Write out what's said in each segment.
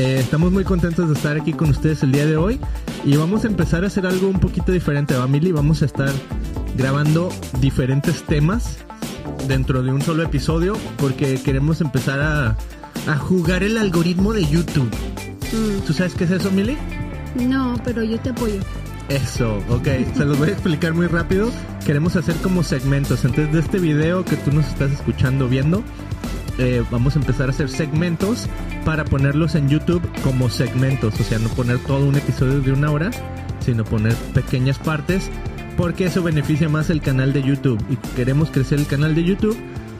Eh, estamos muy contentos de estar aquí con ustedes el día de hoy y vamos a empezar a hacer algo un poquito diferente, Family. Vamos a estar grabando diferentes temas dentro de un solo episodio porque queremos empezar a, a jugar el algoritmo de YouTube. Mm, ¿Tú sabes qué es eso, Mili? no, pero yo te apoyo. Eso, ok. Se los voy a explicar muy rápido. Queremos hacer como segmentos. Entonces, de este video que tú nos estás escuchando, viendo, eh, vamos a empezar a hacer segmentos para ponerlos en YouTube como segmentos. O sea, no poner todo un episodio de una hora, sino poner pequeñas partes, porque eso beneficia más el canal de YouTube. Y queremos crecer el canal de YouTube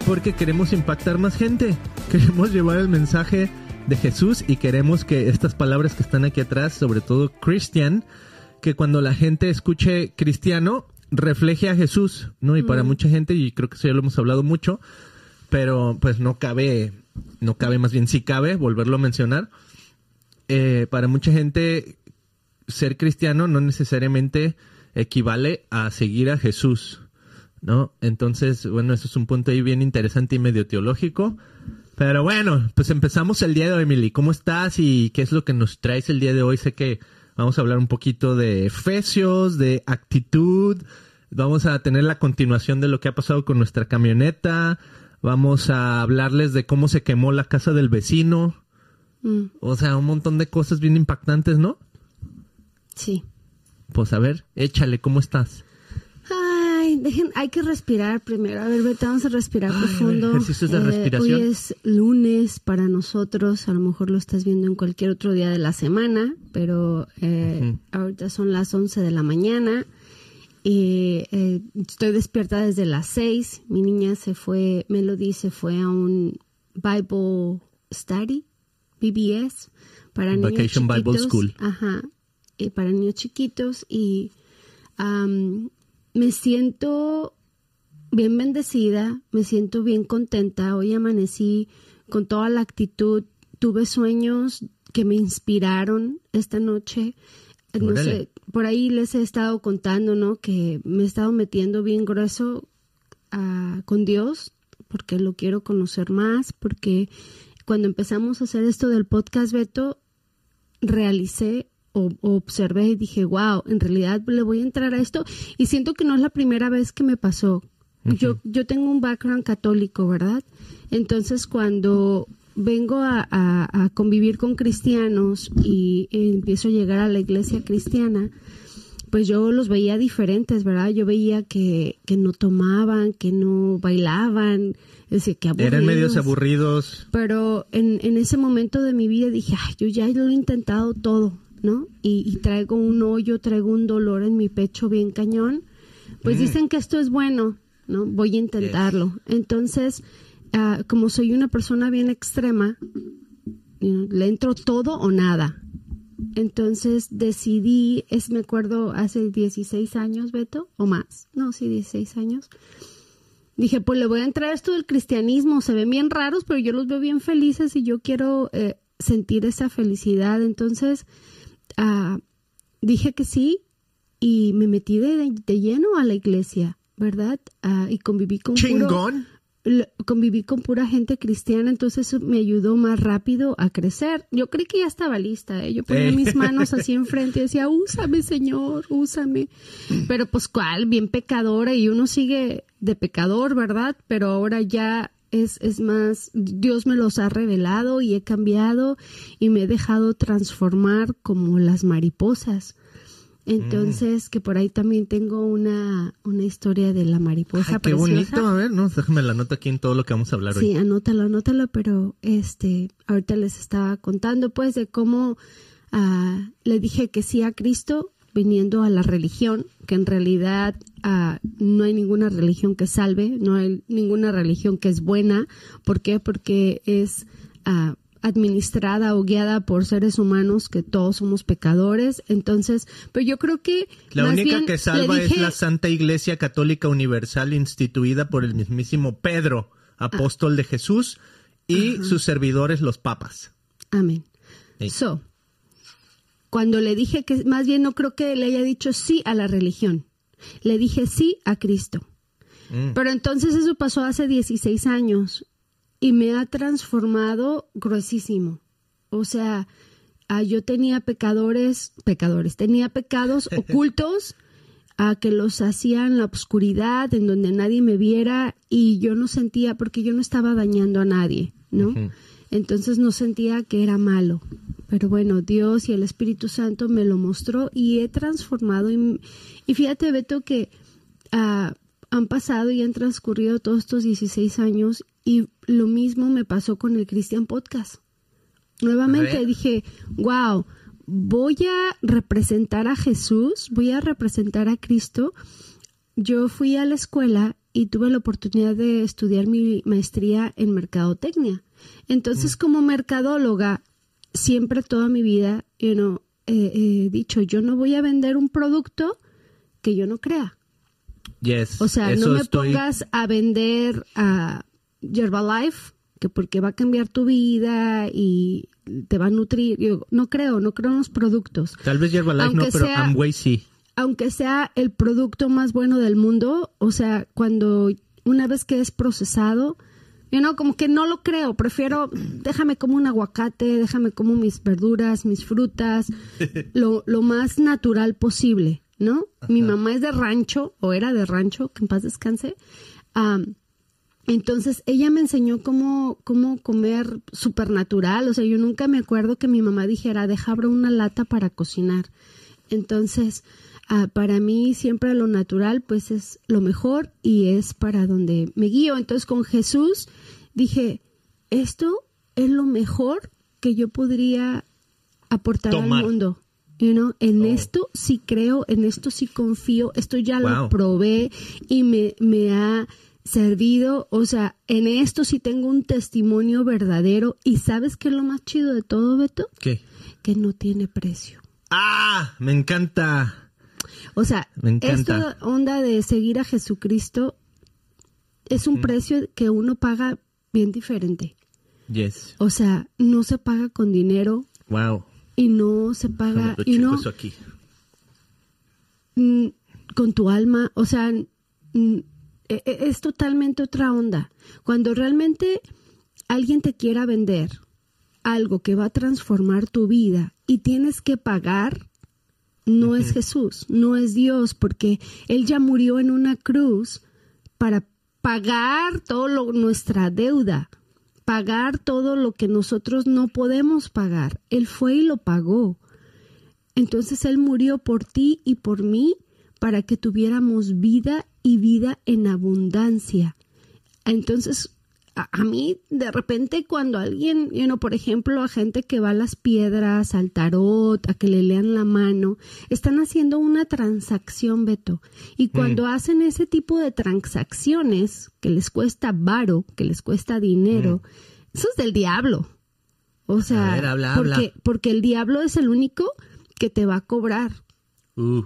porque queremos impactar más gente. Queremos llevar el mensaje de Jesús y queremos que estas palabras que están aquí atrás, sobre todo Christian, que cuando la gente escuche cristiano, refleje a Jesús, ¿no? Y para mucha gente, y creo que eso ya lo hemos hablado mucho, pero pues no cabe, no cabe, más bien sí cabe volverlo a mencionar. Eh, para mucha gente, ser cristiano no necesariamente equivale a seguir a Jesús, ¿no? Entonces, bueno, eso es un punto ahí bien interesante y medio teológico. Pero bueno, pues empezamos el día de hoy, Emily. ¿Cómo estás y qué es lo que nos traes el día de hoy? Sé que vamos a hablar un poquito de Efesios, de actitud. Vamos a tener la continuación de lo que ha pasado con nuestra camioneta. Vamos a hablarles de cómo se quemó la casa del vecino. Mm, O sea, un montón de cosas bien impactantes, ¿no? sí. Pues a ver, échale, ¿cómo estás? Ay, dejen, hay que respirar primero. A ver, vete, vamos a respirar Ay, profundo. Eh, ejercicios de respiración. Hoy es lunes para nosotros. A lo mejor lo estás viendo en cualquier otro día de la semana, pero eh, ahorita son las 11 de la mañana. Y eh, estoy despierta desde las 6. Mi niña se fue, Melody se fue a un Bible Study, BBS, para niños Vacation Bible chiquitos. School. Ajá, eh, para niños chiquitos y am, me siento bien bendecida, me siento bien contenta. Hoy amanecí con toda la actitud, tuve sueños que me inspiraron esta noche. Eh, No Órale. sé, por ahí les he estado contando, ¿no? Que me he estado metiendo bien grueso ah, con Dios porque lo quiero conocer más, porque cuando empezamos a hacer esto del podcast, Beto, realicé o, o observé y dije, wow, en realidad le voy a entrar a esto y siento que no es la primera vez que me pasó. Yo, yo tengo un background católico, ¿verdad? Entonces cuando vengo a, a- a convivir con cristianos y empiezo a llegar a la iglesia cristiana, pues yo los veía diferentes, ¿verdad? Yo veía que, que no tomaban, que no bailaban, es decir, que Eran medios aburridos. aburridos. Pero en, en ese momento de mi vida dije, ay, yo ya lo he intentado todo, ¿no? Y, y traigo un hoyo, traigo un dolor en mi pecho bien cañón. Pues Mm. dicen que esto es bueno, ¿no? Voy a intentarlo. Entonces, ah, como soy una persona bien extrema, le entro todo o nada. Entonces decidí, es me acuerdo hace 16 años, Beto, o más, no, sí, 16 años. Dije, pues le voy a entrar a esto del cristianismo, se ven bien raros, pero yo los veo bien felices y yo quiero eh, sentir esa felicidad. Entonces, ah, dije que sí y me metí de, lleno a la iglesia, ¿verdad? Ah, y conviví con Chingón. Conviví con pura gente cristiana, entonces eso me ayudó más rápido a crecer. Yo creí que ya estaba lista, ¿eh? yo ponía mis manos así enfrente y decía, úsame Señor, úsame. Pero pues cuál, bien pecadora y uno sigue de pecador, ¿verdad? Pero ahora ya es, es más, Dios me los ha revelado y he cambiado y me he dejado transformar como las mariposas. Entonces, que por ahí también tengo una, una historia de la mariposa Ay, qué preciosa. bonito. A ver, no, déjame la nota aquí en todo lo que vamos a hablar Sí, hoy. anótalo, anótalo, pero este, ahorita les estaba contando pues de cómo ah, le dije que sí a Cristo viniendo a la religión, que en realidad ah, no hay ninguna religión que salve, no hay ninguna religión que es buena. ¿Por qué? Porque es ah, administrada o guiada por seres humanos que todos somos pecadores. Entonces, pero yo creo que La única bien que salva es la Santa Iglesia Católica Universal instituida por el mismísimo Pedro, apóstol de Jesús, y sus servidores los papas. Amén. Sí. So, cuando le dije que más bien no creo que le haya dicho sí a la religión, le dije sí a Cristo. Mm. Pero entonces eso pasó hace 16 años y me ha transformado gruesísimo. O sea, ah, yo tenía pecadores, pecadores, tenía pecados ocultos a que los hacía en la oscuridad, en donde nadie me viera y yo no sentía, porque yo no estaba dañando a nadie, ¿no? Entonces no sentía que era malo. Pero bueno, Dios y el Espíritu Santo me lo mostró y he transformado. Y, fíjate, Beto, que ah, han pasado y han transcurrido todos estos 16 años y lo mismo me pasó con el Christian Podcast. Nuevamente dije, wow, voy a representar a Jesús, voy a representar a Cristo. Yo fui a la escuela y tuve la oportunidad de estudiar mi maestría en mercadotecnia. Entonces, mm. como mercadóloga, siempre toda mi vida, you he dicho, yo no voy a vender un producto que yo no crea. Yes, o sea, no me pongas a vender a Herbalife, que porque va a cambiar tu vida y te va a nutrir. Yo no creo, no creo en los productos. Tal vez Herbalife no, pero Amway sí. Aunque sea el producto más bueno del mundo, o sea, cuando una vez que es procesado, yo no, como que no lo creo, prefiero, déjame como un aguacate, déjame como mis verduras, mis frutas, lo, lo más natural posible, ¿no? Mi mamá es de rancho, o era de rancho, que en paz descanse. entonces ella me enseñó cómo, cómo comer supernatural, o sea, yo nunca me acuerdo que mi mamá dijera, deja abro una lata para cocinar. Entonces, Ah, para mí siempre lo natural pues es lo mejor y es para donde me guío. Entonces con Jesús dije, esto es lo mejor que yo podría aportar al mundo. You en oh. esto sí creo, en esto sí confío, esto ya lo probé y me, me ha servido, o sea, en esto sí tengo un testimonio verdadero y ¿sabes qué es lo más chido de todo, Beto? ¿Qué? Que no tiene precio. Ah, me encanta. O sea, esta onda de seguir a Jesucristo es un precio que uno paga bien diferente. Yes. O sea, no se paga con dinero. Wow. Y no se paga y no aquí. Mm, con tu alma, o sea, mm, e, e, es totalmente otra onda. Cuando realmente alguien te quiera vender algo que va a transformar tu vida y tienes que pagar, no es Jesús, no es Dios, porque Él ya murió en una cruz para pagar todo nuestra deuda, pagar todo lo que nosotros no podemos pagar. Él fue y lo pagó. Entonces Él murió por ti y por mí para que tuviéramos vida y vida en abundancia. Entonces, a, mí de repente cuando alguien, you por ejemplo, a gente que va a las piedras, al tarot, a que le lean la mano, están haciendo una transacción, Beto. Y mm. cuando hacen ese tipo de transacciones que les cuesta varo, que les cuesta dinero, mm. eso es del diablo. O sea, porque, porque el diablo es el único que te va a cobrar. Uh.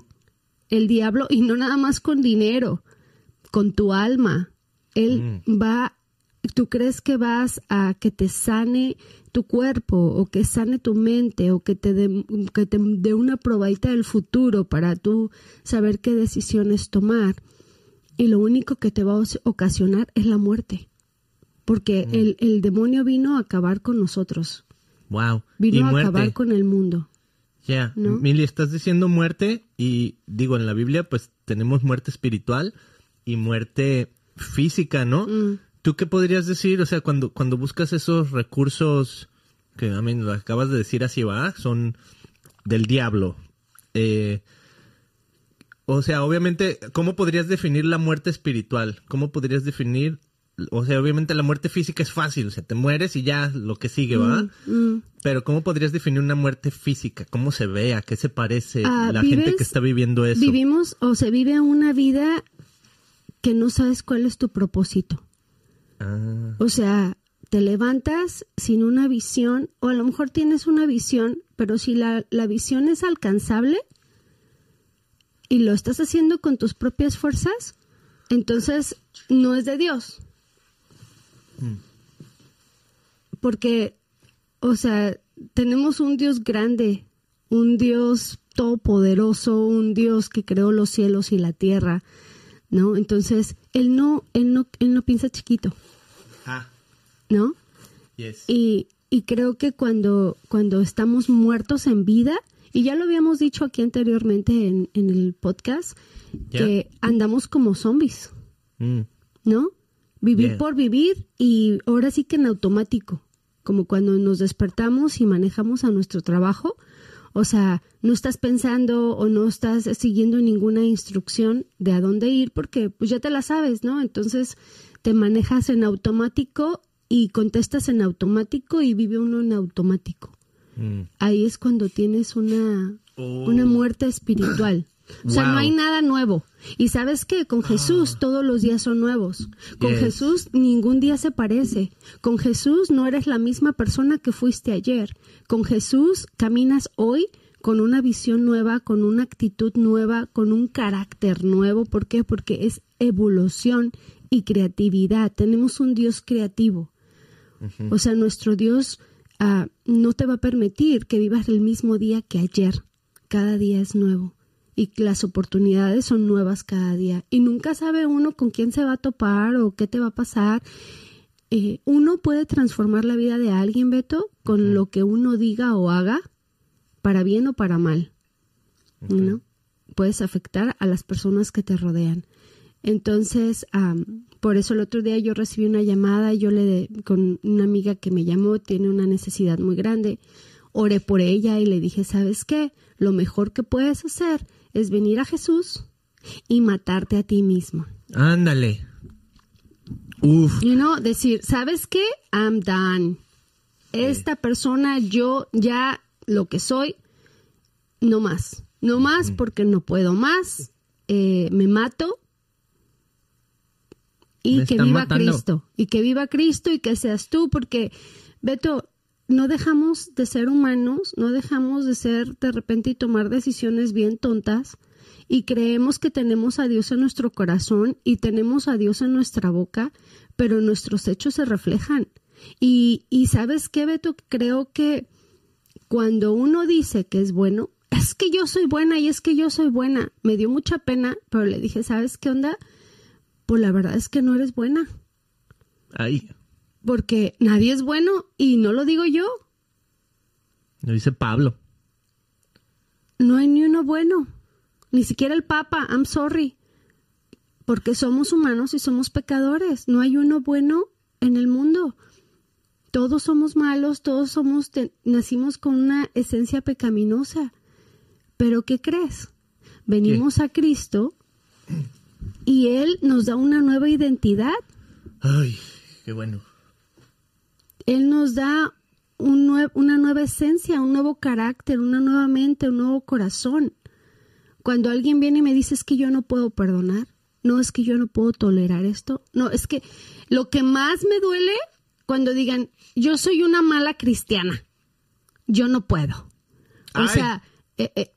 El diablo, y no nada más con dinero, con tu alma. Él mm. va tú crees que vas a que te sane tu cuerpo o que sane tu mente o que te dé que te dé una probadita del futuro para tú saber qué decisiones tomar y lo único que te va a ocasionar es la muerte porque mm. el, el, demonio vino a acabar con nosotros. Wow. Vino a acabar con el mundo. Ya Mili estás diciendo muerte y digo en la Biblia pues tenemos muerte espiritual y muerte física no mm. ¿Tú qué podrías decir? O sea, cuando, cuando buscas esos recursos, que a mí lo acabas de decir así va, son del diablo. Eh, o sea, obviamente, ¿cómo podrías definir la muerte espiritual? ¿Cómo podrías definir o sea, obviamente la muerte física es fácil, o sea, te mueres y ya lo que sigue, ¿va? Mm, mm. Pero ¿cómo podrías definir una muerte física? ¿Cómo se ve? ¿A qué se parece ah, la gente que está viviendo eso? Vivimos o se vive una vida que no sabes cuál es tu propósito. Ah. O sea, te levantas sin una visión, o a lo mejor tienes una visión, pero si la, visión es alcanzable y lo estás haciendo con tus propias fuerzas, entonces no es de Dios. Hmm. Porque, o sea, tenemos un Dios grande, un Dios todopoderoso, un Dios que creó los cielos y la tierra, ¿no? Entonces, él no, él no, él no piensa chiquito. Ah. ¿No? Yes. Y, y creo que cuando, cuando estamos muertos en vida, y ya lo habíamos dicho aquí anteriormente en, en el podcast, que andamos como zombies, mm. ¿no? Vivir por vivir y ahora sí que en automático, como cuando nos despertamos y manejamos a nuestro trabajo, o sea, no estás pensando o no estás siguiendo ninguna instrucción de a dónde ir porque pues ya te la sabes, ¿no? Entonces te manejas en automático y contestas en automático y vive uno en automático. Mm. Ahí es cuando tienes una, una oh. muerte espiritual. O sea, no hay nada nuevo. Y sabes que con Jesús ah. todos los días son nuevos. Con Jesús ningún día se parece. Con Jesús no eres la misma persona que fuiste ayer. Con Jesús caminas hoy con una visión nueva, con una actitud nueva, con un carácter nuevo. ¿Por qué? Porque es evolución y creatividad. Tenemos un Dios creativo. O sea, nuestro Dios ah, no te va a permitir que vivas el mismo día que ayer. Cada día es nuevo y las oportunidades son nuevas cada día y nunca sabe uno con quién se va a topar o qué te va a pasar. Eh, uno puede transformar la vida de alguien, Beto, con lo que uno diga o haga, para bien o para mal. ¿no? Puedes afectar a las personas que te rodean. Entonces, por eso el otro día yo recibí una llamada, yo le con una amiga que me llamó, tiene una necesidad muy grande, oré por ella y le dije, ¿sabes qué? Lo mejor que puedes hacer es venir a Jesús y matarte a ti mismo. Ándale. Uf. You know, decir, ¿sabes qué? I'm done. Esta persona, yo ya lo que soy, no más. No más porque no puedo más. Eh, me mato. Y que viva Cristo. Y que viva Cristo y que seas tú. Porque, Beto, no dejamos de ser humanos, no dejamos de ser de repente y tomar decisiones bien tontas y creemos que tenemos a Dios en nuestro corazón y tenemos a Dios en nuestra boca, pero nuestros hechos se reflejan. Y, y sabes qué, Beto, creo que cuando uno dice que es bueno, es que yo soy buena y es que yo soy buena. Me dio mucha pena, pero le dije, ¿sabes qué onda? Pues la verdad es que no eres buena. Ahí porque nadie es bueno y no lo digo yo. Lo dice Pablo. No hay ni uno bueno, ni siquiera el Papa, I'm sorry, porque somos humanos y somos pecadores, no hay uno bueno en el mundo. Todos somos malos, todos somos nacimos con una esencia pecaminosa. Pero ¿qué crees? Venimos a Cristo y él nos da una nueva identidad. Ay, qué bueno. Él nos da una nueva esencia, un nuevo carácter, una nueva mente, un nuevo corazón. Cuando alguien viene y me dice es que yo no puedo perdonar, no es que yo no puedo tolerar esto, no, es que lo que más me duele cuando digan yo soy una mala cristiana, yo no puedo. O sea, eh, eh,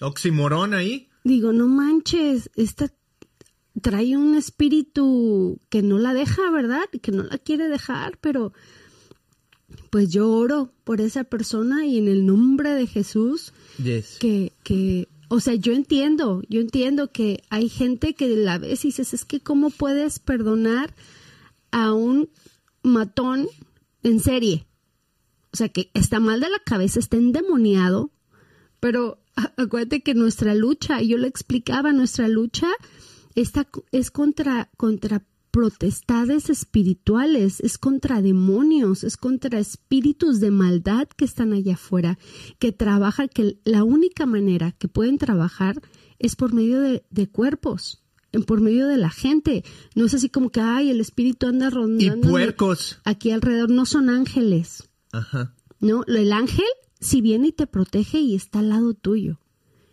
oximorón ahí. Digo, no manches, esta trae un espíritu que no la deja, ¿verdad? Que no la quiere dejar, pero pues yo oro por esa persona y en el nombre de Jesús que, que, o sea, yo entiendo, yo entiendo que hay gente que la ves y dices, es que cómo puedes perdonar a un matón en serie. O sea, que está mal de la cabeza, está endemoniado, pero acuérdate que nuestra lucha, yo le explicaba, nuestra lucha está, es contra, contra protestades espirituales, es contra demonios, es contra espíritus de maldad que están allá afuera, que trabajan, que la única manera que pueden trabajar es por medio de, cuerpos, por medio de la gente. No es así como que, ay, el espíritu anda rondando. Y puercos. Aquí alrededor no son ángeles. Ajá. No, el ángel si viene y te protege y está al lado tuyo.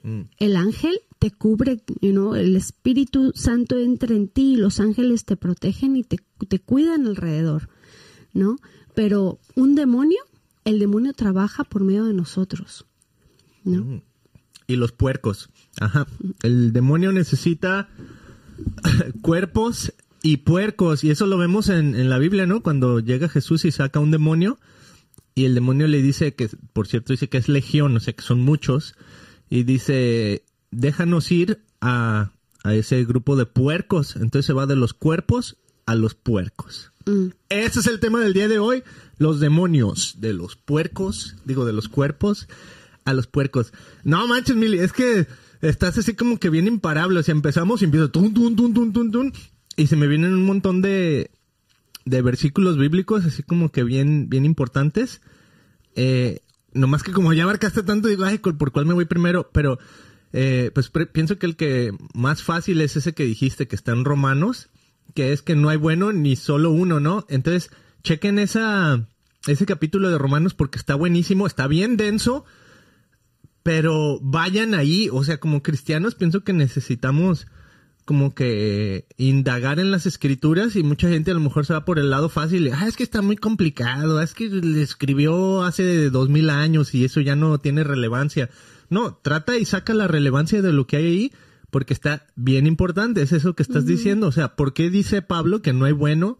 Mm. El ángel te cubre, you el Espíritu Santo entra en ti y los ángeles te protegen y te, te cuidan alrededor, ¿no? Pero un demonio, el demonio trabaja por medio de nosotros, ¿no? Mm. Y los puercos, ajá. El demonio necesita cuerpos y puercos, y eso lo vemos en, en la Biblia, ¿no? Cuando llega Jesús y saca un demonio, y el demonio le dice que, por cierto, dice que es legión, o sea, que son muchos, y dice, déjanos ir a, ese grupo de puercos. Entonces se va de los cuerpos a los puercos. Mm. Ese es el tema del día de hoy. Los demonios de los puercos, digo, de los cuerpos a los puercos. No manches, Mili, es que estás así como que bien imparable. O sea, empezamos y empiezo tun, tun, tun, tun, tun, tun, y se me vienen un montón de, de versículos bíblicos, así como que bien, bien importantes. Eh, nomás que como ya abarcaste tanto, digo, ay, ¿por cuál me voy primero? Pero, eh, pues pienso que el que más fácil es ese que dijiste, que está en Romanos, que es que no hay bueno ni solo uno, ¿no? Entonces, chequen esa, ese capítulo de Romanos porque está buenísimo, está bien denso, pero vayan ahí, o sea, como cristianos pienso que necesitamos como que indagar en las escrituras y mucha gente a lo mejor se va por el lado fácil, ah, es que está muy complicado, es que le escribió hace dos mil años y eso ya no tiene relevancia. No, trata y saca la relevancia de lo que hay ahí porque está bien importante, es eso que estás diciendo, o sea, ¿por qué dice Pablo que no hay bueno?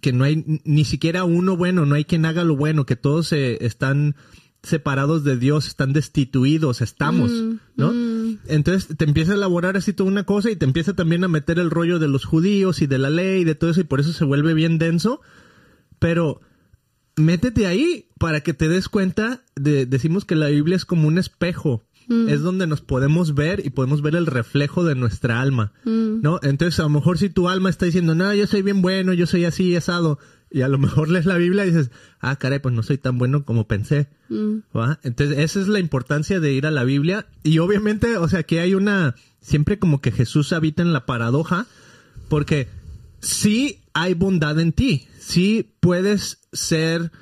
que no hay ni siquiera uno bueno, no hay quien haga lo bueno, que todos eh, están separados de Dios, están destituidos, estamos, ¿no? Entonces te empieza a elaborar así toda una cosa y te empieza también a meter el rollo de los judíos y de la ley y de todo eso y por eso se vuelve bien denso, pero métete ahí para que te des cuenta de, decimos que la Biblia es como un espejo. Es donde nos podemos ver y podemos ver el reflejo de nuestra alma, ¿no? Entonces, a lo mejor si tu alma está diciendo, no, yo soy bien bueno, yo soy así, asado, y a lo mejor lees la Biblia y dices, ah, caray, pues no soy tan bueno como pensé, ¿va? Entonces, esa es la importancia de ir a la Biblia. Y obviamente, o sea, que hay una, siempre como que Jesús habita en la paradoja, porque sí hay bondad en ti, sí puedes ser,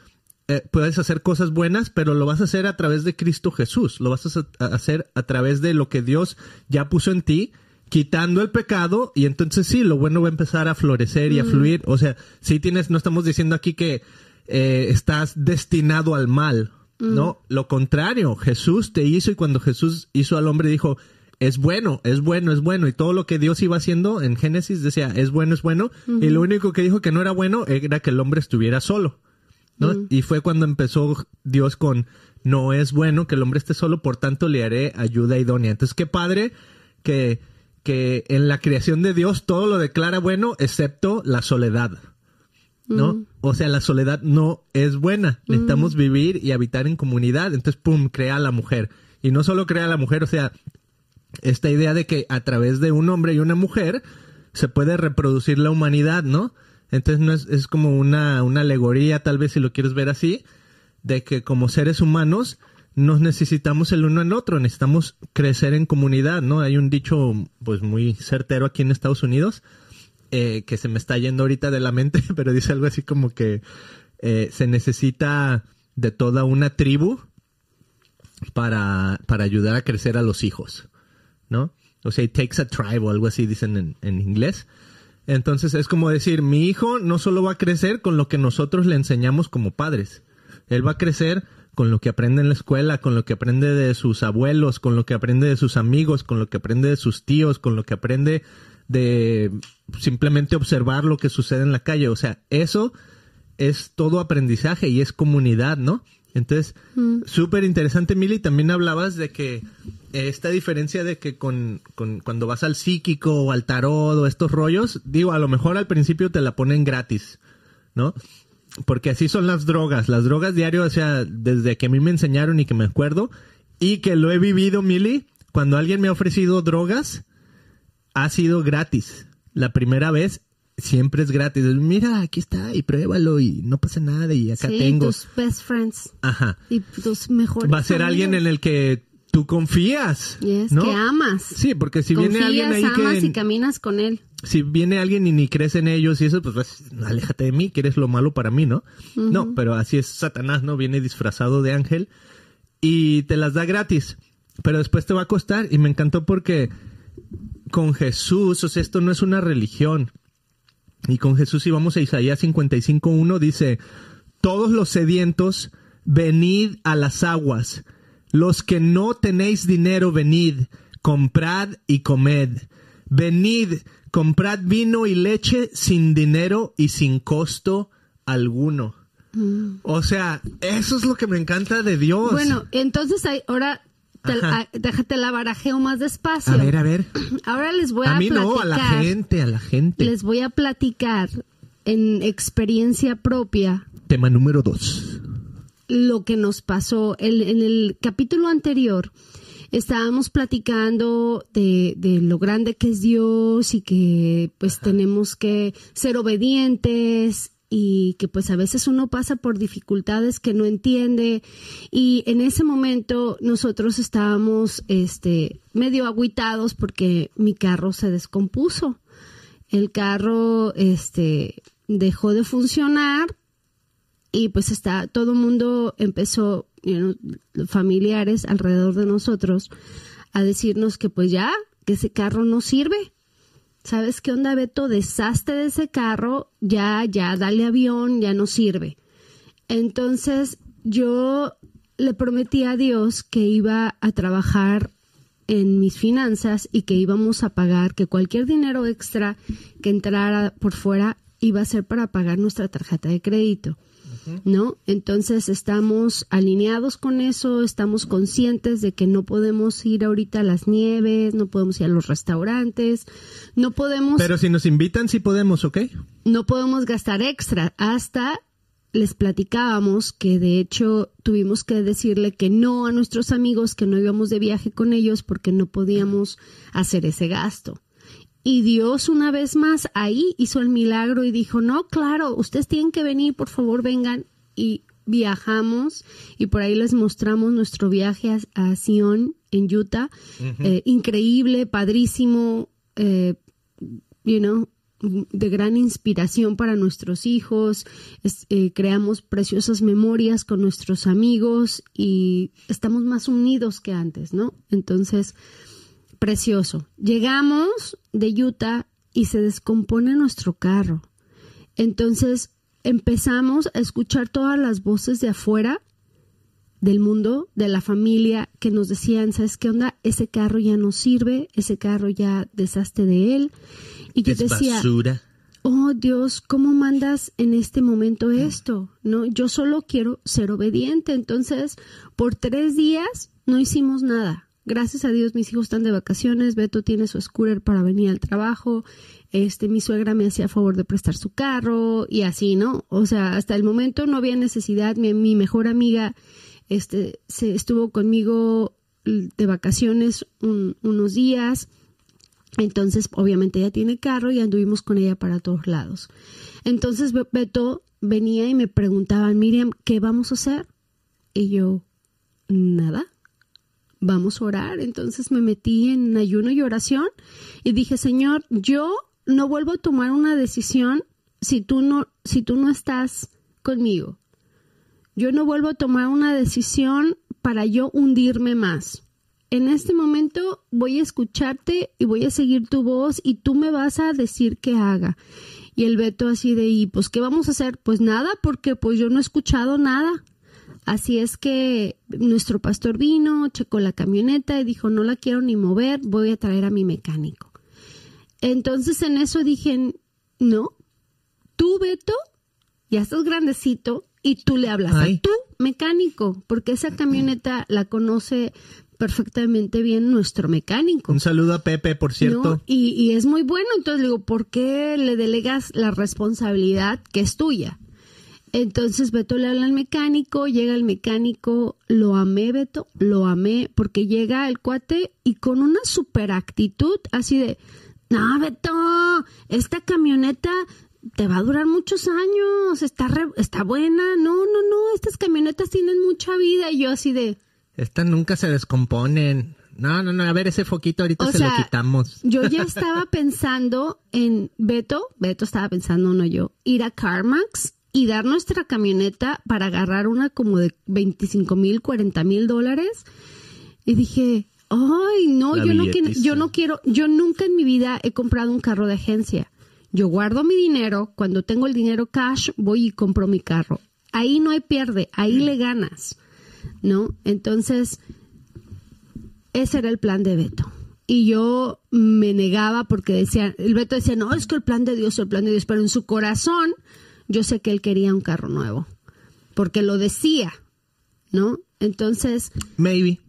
eh, puedes hacer cosas buenas, pero lo vas a hacer a través de Cristo Jesús, lo vas a hacer a través de lo que Dios ya puso en ti, quitando el pecado, y entonces sí, lo bueno va a empezar a florecer y a fluir. O sea, sí tienes, no estamos diciendo aquí que eh, estás destinado al mal, ¿no? Lo contrario, Jesús te hizo y cuando Jesús hizo al hombre dijo, es bueno, es bueno, es bueno. Y todo lo que Dios iba haciendo en Génesis decía, es bueno, es bueno. Y lo único que dijo que no era bueno era que el hombre estuviera solo. ¿no? Y fue cuando empezó Dios con, no es bueno que el hombre esté solo, por tanto le haré ayuda idónea. Entonces, qué padre que, que en la creación de Dios todo lo declara bueno, excepto la soledad. ¿no? O sea, la soledad no es buena. Necesitamos vivir y habitar en comunidad. Entonces, pum, crea a la mujer. Y no solo crea a la mujer, o sea, esta idea de que a través de un hombre y una mujer se puede reproducir la humanidad, ¿no? Entonces no es, es como una, una alegoría, tal vez si lo quieres ver así, de que como seres humanos nos necesitamos el uno en otro, necesitamos crecer en comunidad, ¿no? Hay un dicho pues muy certero aquí en Estados Unidos, eh, que se me está yendo ahorita de la mente, pero dice algo así como que eh, se necesita de toda una tribu para, para ayudar a crecer a los hijos, ¿no? O sea, it takes a tribe o algo así dicen en, en inglés. Entonces es como decir, mi hijo no solo va a crecer con lo que nosotros le enseñamos como padres, él va a crecer con lo que aprende en la escuela, con lo que aprende de sus abuelos, con lo que aprende de sus amigos, con lo que aprende de sus tíos, con lo que aprende de simplemente observar lo que sucede en la calle. O sea, eso es todo aprendizaje y es comunidad, ¿no? Entonces, súper interesante, Mili. También hablabas de que eh, esta diferencia de que con, con cuando vas al psíquico o al tarot o estos rollos, digo, a lo mejor al principio te la ponen gratis, ¿no? Porque así son las drogas. Las drogas diario, o sea, desde que a mí me enseñaron y que me acuerdo, y que lo he vivido, Mili, cuando alguien me ha ofrecido drogas, ha sido gratis. La primera vez siempre es gratis. Mira, aquí está y pruébalo y no pasa nada y acá sí, tengo. tus best friends Ajá. y tus mejores Va a ser alguien en el que tú confías, Yes, ¿no? que amas. Sí, porque si viene alguien ahí amas que y caminas con él. si viene alguien y ni crees en ellos y eso, pues vas, aléjate de mí, que eres lo malo para mí, ¿no? No, pero así es Satanás, ¿no? Viene disfrazado de ángel y te las da gratis, pero después te va a costar y me encantó porque con Jesús, o sea, esto no es una religión. Y con Jesús, si vamos a Isaías 55.1, dice, todos los sedientos, venid a las aguas. Los que no tenéis dinero, venid, comprad y comed. Venid, comprad vino y leche sin dinero y sin costo alguno. O sea, eso es lo que me encanta de Dios. Bueno, entonces hay- ahora te- Ajá. a- déjate la barajeo más despacio. a ver, a ver. Ahora les voy a, A mí platicar. no, a la gente, a la gente. Les voy a platicar en experiencia propia Tema número dos. Lo que nos pasó. El- en el capítulo anterior estábamos platicando de, de lo grande que es Dios y que pues tenemos que ser obedientes y que pues a veces uno pasa por dificultades que no entiende y en ese momento nosotros estábamos este medio agüitados porque mi carro se descompuso. El carro este dejó de funcionar y pues está todo el mundo empezó familiares alrededor de nosotros a decirnos que pues ya que ese carro no sirve. Sabes qué onda Beto deshazte de ese carro ya ya dale avión ya no sirve. Entonces yo le prometí a Dios que iba a trabajar en mis finanzas y que íbamos a pagar, que cualquier dinero extra que entrara por fuera iba a ser para pagar nuestra tarjeta de crédito. ¿No? Entonces estamos alineados con eso, estamos conscientes de que no podemos ir ahorita a las nieves, no podemos ir a los restaurantes, no podemos Pero si nos invitan, sí podemos, ¿ok? no podemos gastar extra. Hasta les platicábamos que de hecho tuvimos que decirle que no a nuestros amigos, que no íbamos de viaje con ellos porque no podíamos hacer ese gasto. Y Dios una vez más ahí hizo el milagro y dijo, no, claro, ustedes tienen que venir, por favor vengan. Y viajamos y por ahí les mostramos nuestro viaje a, Sion en Utah. Eh, increíble, padrísimo, eh, you know, de gran inspiración para nuestros hijos, es- eh, creamos preciosas memorias con nuestros amigos y estamos más unidos que antes, ¿no? Entonces, precioso. Llegamos de Utah y se descompone nuestro carro. Entonces, empezamos a escuchar todas las voces de afuera del mundo, de la familia, que nos decían, ¿sabes qué onda? Ese carro ya no sirve, ese carro ya deshazte de él. Y yo Es decía, basura. oh Dios, ¿cómo mandas en este momento esto? No, yo solo quiero ser obediente. Entonces, por tres días no hicimos nada. Gracias a Dios, mis hijos están de vacaciones. Beto tiene su scooter para venir al trabajo. Este, mi suegra me hacía favor de prestar su carro y así, ¿no? O sea, hasta el momento no había necesidad. Mi, mejor amiga, este, se estuvo conmigo de vacaciones un- unos días. Entonces, obviamente ella tiene carro y anduvimos con ella para todos lados. Entonces, Be- Beto venía y me preguntaba, Miriam, ¿qué vamos a hacer? Y yo, nada, vamos a orar. Entonces me metí en ayuno y oración y dije, Señor, yo no vuelvo a tomar una decisión si tú no, si tú no estás conmigo. Yo no vuelvo a tomar una decisión para yo hundirme más. En este momento voy a escucharte y voy a seguir tu voz y tú me vas a decir qué haga. Y el Beto así de, ¿y pues qué vamos a hacer? Pues nada, porque pues yo no he escuchado nada. Así es que nuestro pastor vino, checó la camioneta y dijo, no la quiero ni mover, voy a traer a mi mecánico. Entonces en eso dije, no, tú Beto, ya estás grandecito y tú le hablas Ay. a tu mecánico, porque esa camioneta la conoce perfectamente bien nuestro mecánico. Un saludo a Pepe, por cierto. ¿no? Y, y es muy bueno, entonces le digo, ¿por qué le delegas la responsabilidad que es tuya? Entonces Beto le habla al mecánico, llega el mecánico, lo amé Beto, lo amé, porque llega el cuate y con una super actitud así de, no Beto, esta camioneta te va a durar muchos años, está, re- está buena, no, no, no, estas camionetas tienen mucha vida y yo así de, Estas nunca se descomponen. No, no, no, a ver, ese foquito ahorita O se sea, lo quitamos. Yo ya estaba pensando en Beto, Beto estaba pensando, no yo, ir a CarMax y dar nuestra camioneta para agarrar una como de 25 mil, 40 mil dólares. Y dije, ay, no, La yo no, yo no quiero, yo nunca en mi vida he comprado un carro de agencia. Yo guardo mi dinero, cuando tengo el dinero cash, voy y compro mi carro. Ahí no hay pierde, ahí le ganas, ¿no? Entonces, ese era el plan de Beto. Y yo me negaba porque decía, el Beto decía, no, es que el plan de Dios, el plan de Dios, pero en su corazón yo sé que él quería un carro nuevo, porque lo decía, ¿no? Entonces, Maybe.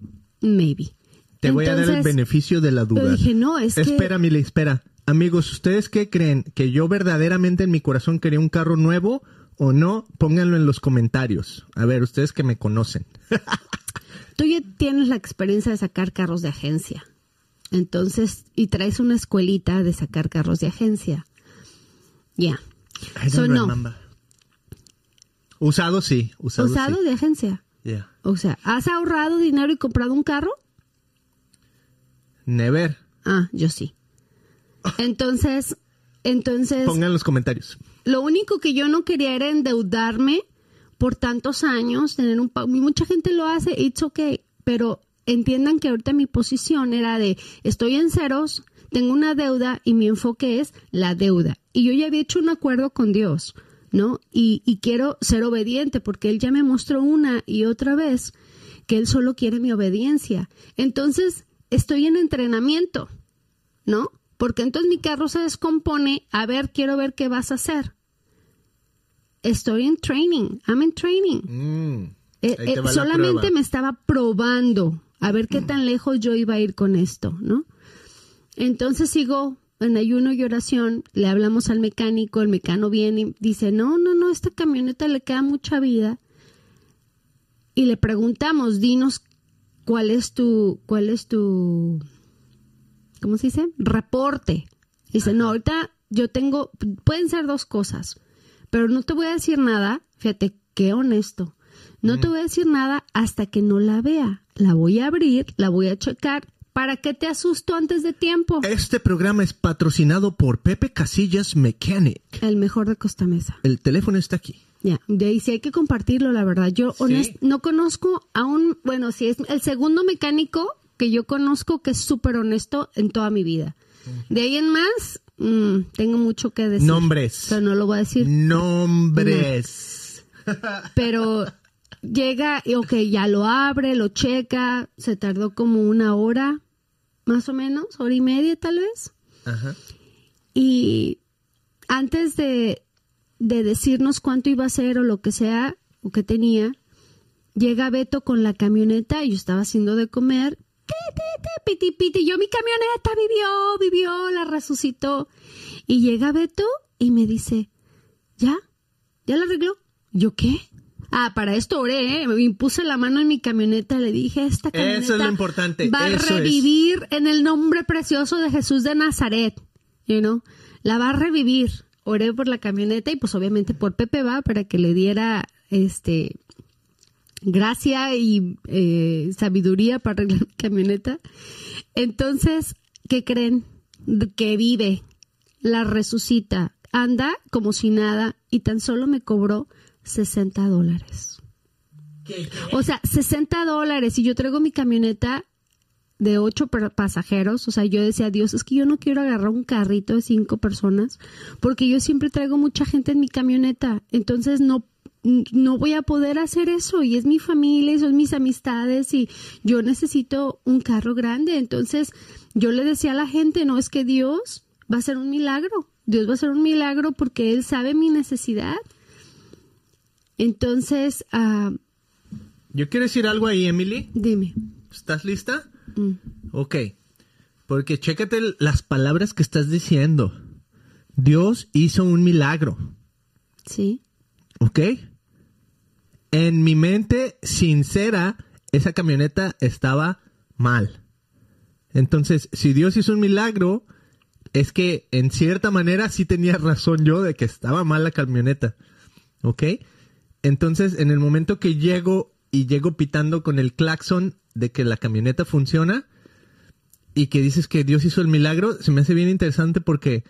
maybe. Te voy a dar el Entonces, beneficio de la duda. yo dije, no, es que- Espera, Mili, espera. Amigos, ¿ustedes qué creen? ¿Que yo verdaderamente en mi corazón quería un carro nuevo o no? Pónganlo en los comentarios. A ver, ustedes que me conocen. Tú ya tienes la experiencia de sacar carros de agencia. Entonces, y traes una escuelita de sacar carros de agencia. Ya. I So, no. Usado sí, usado, Usado sí. de agencia. Yeah. O sea, ¿has ahorrado dinero y comprado un carro? Never. Ah, yo sí. Entonces, entonces, Pongan en los comentarios. lo único que yo no quería era endeudarme por tantos años, tener un mucha gente lo hace, it's okay, pero entiendan que ahorita mi posición era de estoy en ceros, tengo una deuda y mi enfoque es la deuda. Y yo ya había hecho un acuerdo con Dios, ¿no? Y, y quiero ser obediente porque Él ya me mostró una y otra vez que Él solo quiere mi obediencia. Entonces, estoy en entrenamiento, ¿no? Porque entonces mi carro se descompone, a ver, quiero ver qué vas a hacer. Estoy en training, I'm in training. Mm. Eh, eh, solamente prueba. me estaba probando a ver qué tan lejos yo iba a ir con esto, ¿no? Entonces sigo en ayuno y oración, le hablamos al mecánico, el mecano viene y dice, no, no, no, esta camioneta le queda mucha vida. Y le preguntamos, dinos cuál es tu, cuál es tu, ¿cómo se dice? Reporte. Dice, no, ahorita yo tengo, pueden ser dos cosas, pero no te voy a decir nada, fíjate, qué honesto. No te voy a decir nada hasta que no la vea. La voy a abrir, la voy a checar. ¿Para qué te asusto antes de tiempo? Este programa es patrocinado por Pepe Casillas Mechanic. El mejor de Costa Mesa. El teléfono está aquí. Ya, de ahí sí hay que compartirlo, la verdad. Yo Sí. honest- no conozco a un, bueno, si es el segundo mecánico que yo conozco que es súper honesto en toda mi vida. De ahí en más, mm, tengo mucho que decir. Nombres. Pero no lo voy a decir. Nombres. Pero llega y, ok, ya lo abre, lo checa. Se tardó como una hora, más o menos, hora y media tal vez. Ajá. Y antes de, de decirnos cuánto iba a ser o lo que sea, o que tenía, llega Beto con la camioneta y yo estaba haciendo de comer. Ti, ti, ti, Piti, piti, yo mi camioneta vivió, vivió, la resucitó. Y llega Beto y me dice, ¿ya? ¿Ya la arregló? ¿Yo qué? Ah, para esto oré, ¿eh? Me puse la mano en mi camioneta, le dije, esta camioneta Eso es lo importante, va a es. revivir en el nombre precioso de Jesús de Nazaret, you know? La va a revivir. Oré por la camioneta y pues obviamente por Pepe va para que le diera este gracia y eh, sabiduría para arreglar mi camioneta. Entonces, ¿qué creen? Que vive, la resucita, anda como si nada y tan solo me cobró 60 dólares. O sea, 60 dólares y yo traigo mi camioneta de ocho pasajeros, o sea, yo decía, Dios, es que yo no quiero agarrar un carrito de cinco personas, porque yo siempre traigo mucha gente en mi camioneta, entonces no no voy a poder hacer eso y es mi familia y son mis amistades y yo necesito un carro grande, entonces yo le decía a la gente, no es que Dios va a hacer un milagro, Dios va a hacer un milagro porque Él sabe mi necesidad. Entonces, ah, Yo quiero decir algo ahí, Emily. dime. ¿Estás lista? Mm. Ok. Porque chécate las palabras que estás diciendo. Dios hizo un milagro. Sí, ¿Ok? En mi mente sincera, esa camioneta estaba mal. Entonces, si Dios hizo un milagro, es que en cierta manera sí tenía razón yo de que estaba mal la camioneta. ¿Ok? Entonces, en el momento que llego y llego pitando con el claxon de que la camioneta funciona y que dices que Dios hizo el milagro, se me hace bien interesante porque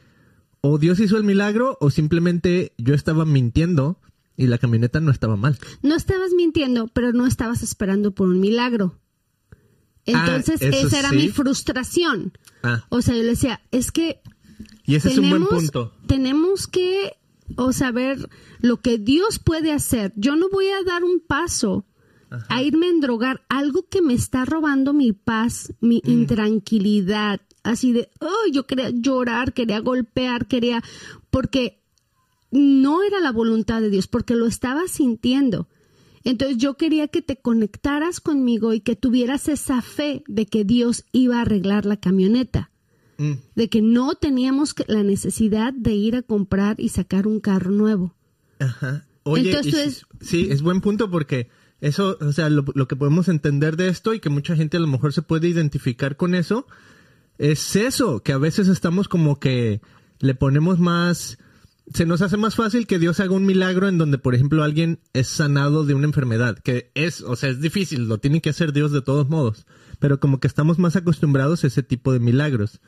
o Dios hizo el milagro o simplemente yo estaba mintiendo y la camioneta no estaba mal. No estabas mintiendo, pero no estabas esperando por un milagro. Entonces, Ah, eso esa era mi frustración. Ah, O sea, yo le decía, es que y ese es un buen punto. tenemos que o saber lo que Dios puede hacer. Yo no voy a dar un paso a irme a endrogar algo que me está robando mi paz, mi Mm. intranquilidad. Así de, oh, yo quería llorar, quería golpear, quería, porque no era la voluntad de Dios, porque lo estaba sintiendo. Entonces yo quería que te conectaras conmigo y que tuvieras esa fe de que Dios iba a arreglar la camioneta. Mm. de que no teníamos la necesidad de ir a comprar y sacar un carro nuevo. Ajá. Oye, Entonces y sí, es buen punto porque eso, o sea, lo, lo que podemos entender de esto y que mucha gente a lo mejor se puede identificar con eso, es eso, que a veces estamos como que le ponemos más, se nos hace más fácil que Dios haga un milagro en donde, por ejemplo, alguien es sanado de una enfermedad, que es, o sea, es difícil, lo tiene que hacer Dios de todos modos, pero como que estamos más acostumbrados a ese tipo de milagros,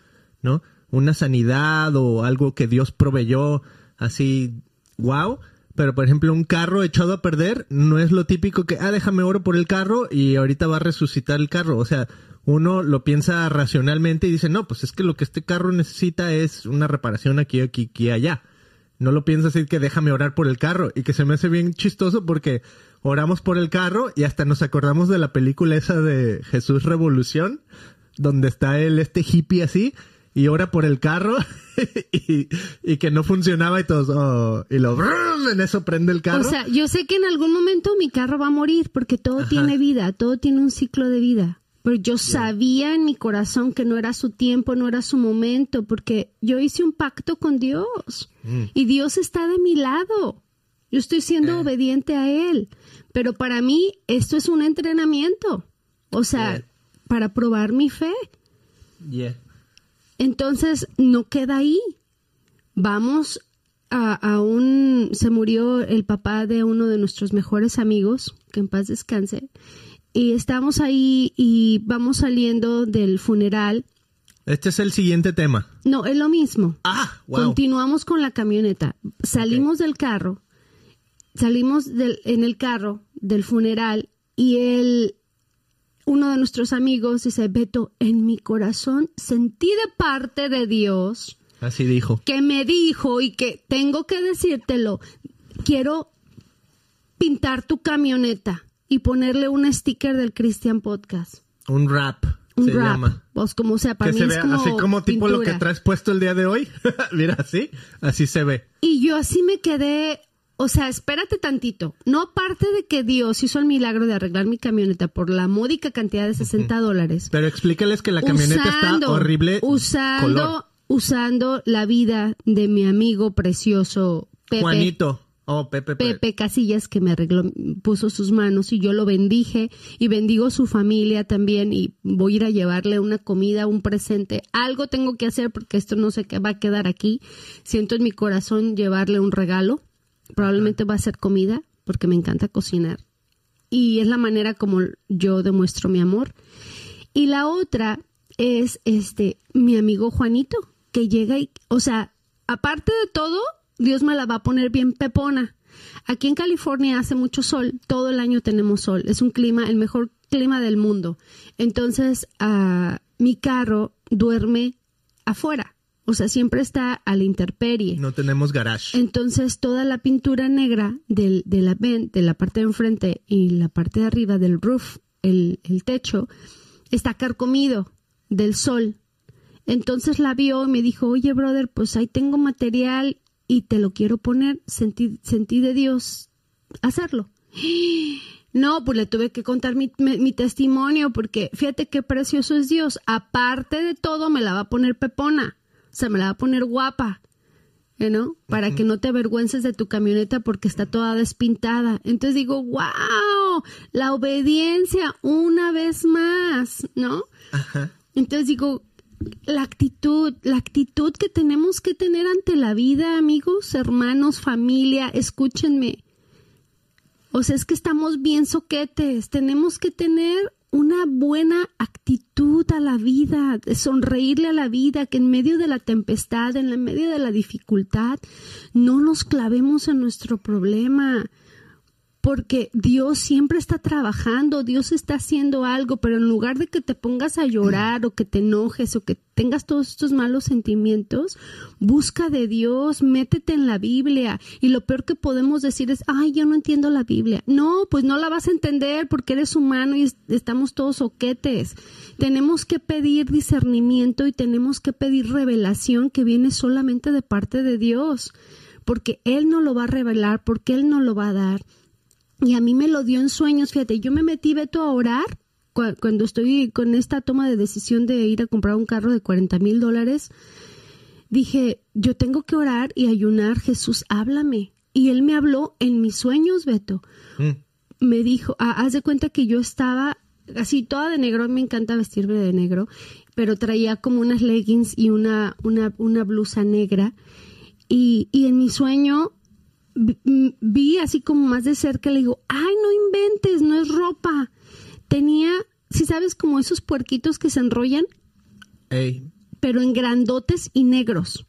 ¿no? Una sanidad o algo que Dios proveyó así, wow. Pero, por ejemplo, un carro echado a perder no es lo típico que, ah, déjame oro por el carro y ahorita va a resucitar el carro. O sea, uno lo piensa racionalmente y dice, no, pues es que lo que este carro necesita es una reparación aquí, aquí, aquí, allá. No lo piensa así que déjame orar por el carro. Y que se me hace bien chistoso porque oramos por el carro y hasta nos acordamos de la película esa de Jesús Revolución, donde está el este hippie así y ora por el carro y, y que no funcionaba y todos, oh, y lo brum, en eso prende el carro. O sea, yo sé que en algún momento mi carro va a morir porque todo Ajá. tiene vida, todo tiene un ciclo de vida. Pero yo sabía en mi corazón que no era su tiempo, no era su momento, porque yo hice un pacto con Dios Mm. y Dios está de mi lado. Yo estoy siendo Eh. obediente a Él. Pero para mí esto es un entrenamiento. O sea, Yeah. para probar mi fe. Yeah. Entonces, no queda ahí. Vamos a, a un... Se murió el papá de uno de nuestros mejores amigos, que en paz descanse. Y estamos ahí y vamos saliendo del funeral. Este es el siguiente tema. No, es lo mismo. Ah, wow. Continuamos con la camioneta. Salimos del carro. Salimos del, en el carro del funeral y él, uno de nuestros amigos dice, Beto, en mi corazón sentí de parte de Dios Así dijo. que me dijo y que tengo que decírtelo, quiero pintar tu camioneta y ponerle un sticker del Christian Podcast. Un rap. Un se rap. llama. Pues como sea, para Que mí se es ve como así como tipo lo que traes puesto el día de hoy. Mira, así. Así se ve. Y yo así me quedé, o sea, espérate tantito. No aparte de que Dios hizo el milagro de arreglar mi camioneta por la módica cantidad de 60 dólares. Pero explícales que la camioneta está horrible. Usando, color. usando la vida de mi amigo precioso Pepe. Juanito. Oh, Pepe. Pepe. Pepe Casillas que me arregló, puso sus manos y yo lo bendije y bendigo su familia también y voy a ir a llevarle una comida, un presente. Algo tengo que hacer porque esto no sé qué va a quedar aquí. Siento en mi corazón llevarle un regalo. Probablemente va a ser comida porque me encanta cocinar. Y es la manera como yo demuestro mi amor. Y la otra es este mi amigo Juanito, que llega y, o sea, aparte de todo, Dios me la va a poner bien pepona. Aquí en California hace mucho sol, todo el año tenemos sol, es un clima, el mejor clima del mundo. Entonces, ah, mi carro duerme afuera, o sea, siempre está a la intemperie. No tenemos garage. Entonces toda la pintura negra del, de, la, de la parte de enfrente y la parte de arriba del roof, el, el techo, está carcomido del sol. Entonces la vio y me dijo, oye brother, pues ahí tengo material y te lo quiero poner. Sentí, sentí de Dios hacerlo. No, pues le tuve que contar mi, mi- mi testimonio porque fíjate qué precioso es Dios. Aparte de todo, me la va a poner pepona. O sea, me la va a poner guapa. ¿eh, ¿no? Para que no te avergüences de tu camioneta porque está toda despintada. Entonces digo, wow, la obediencia una vez más, ¿no? Ajá. Entonces digo, la actitud, la actitud que tenemos que tener ante la vida, amigos, hermanos, familia, escúchenme. O sea, es que estamos bien soquetes, tenemos que tener una buena actitud a la vida, de sonreírle a la vida, que en medio de la tempestad, en medio de la dificultad, no nos clavemos en nuestro problema, porque Dios siempre está trabajando, Dios está haciendo algo, pero en lugar de que te pongas a llorar o que te enojes o que tengas todos estos malos sentimientos, busca de Dios, métete en la Biblia y lo peor que podemos decir es, ay, yo no entiendo la Biblia. No, pues no la vas a entender porque eres humano y es- estamos todos soquetes. Tenemos que pedir discernimiento y tenemos que pedir revelación que viene solamente de parte de Dios, porque Él no lo va a revelar, porque Él no lo va a dar. Y a mí me lo dio en sueños, fíjate, yo me metí, Beto, a orar cuando estoy con esta toma de decisión de ir a comprar un carro de 40 mil dólares, dije, yo tengo que orar y ayunar, Jesús, háblame. Y él me habló en mis sueños, Beto. Mm. Me dijo, ah, haz de cuenta que yo estaba así toda de negro, me encanta vestirme de negro, pero traía como unas leggings y una, una, una blusa negra. Y, y en mi sueño vi así como más de cerca, le digo, ay, no inventes, no es ropa. Tenía, si sabes, como esos puerquitos que se enrollan, pero en grandotes y negros.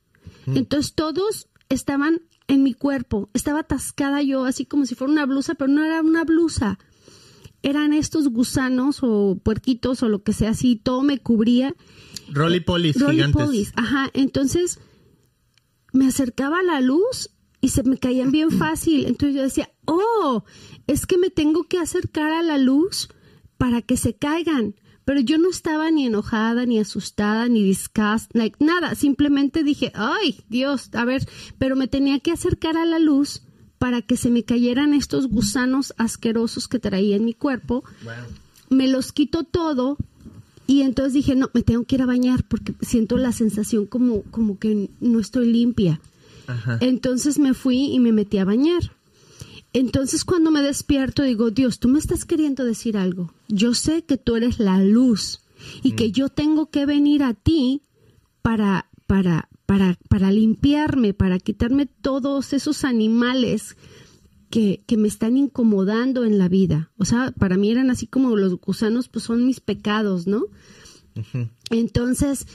Mm. Entonces todos estaban en mi cuerpo, estaba atascada yo, así como si fuera una blusa, pero no era una blusa. Eran estos gusanos o puerquitos o lo que sea así, todo me cubría. Rolly polis, Rolly polis, ajá. Entonces me acercaba a la luz y se me caían bien fácil. Entonces yo decía, oh, es que me tengo que acercar a la luz para que se caigan. Pero yo no estaba ni enojada, ni asustada, ni disgust, like, nada. Simplemente dije, ay, Dios, a ver, pero me tenía que acercar a la luz para que se me cayeran estos gusanos asquerosos que traía en mi cuerpo. Me los quito todo y entonces dije, no, me tengo que ir a bañar porque siento la sensación como, como que no estoy limpia. Entonces me fui y me metí a bañar. Entonces cuando me despierto digo, Dios, tú me estás queriendo decir algo. Yo sé que tú eres la luz y que mm. yo tengo que venir a ti para, para, para, para limpiarme, para quitarme todos esos animales que, que, me están incomodando en la vida. O sea, para mí eran así como los gusanos, pues son mis pecados, ¿no? Entonces,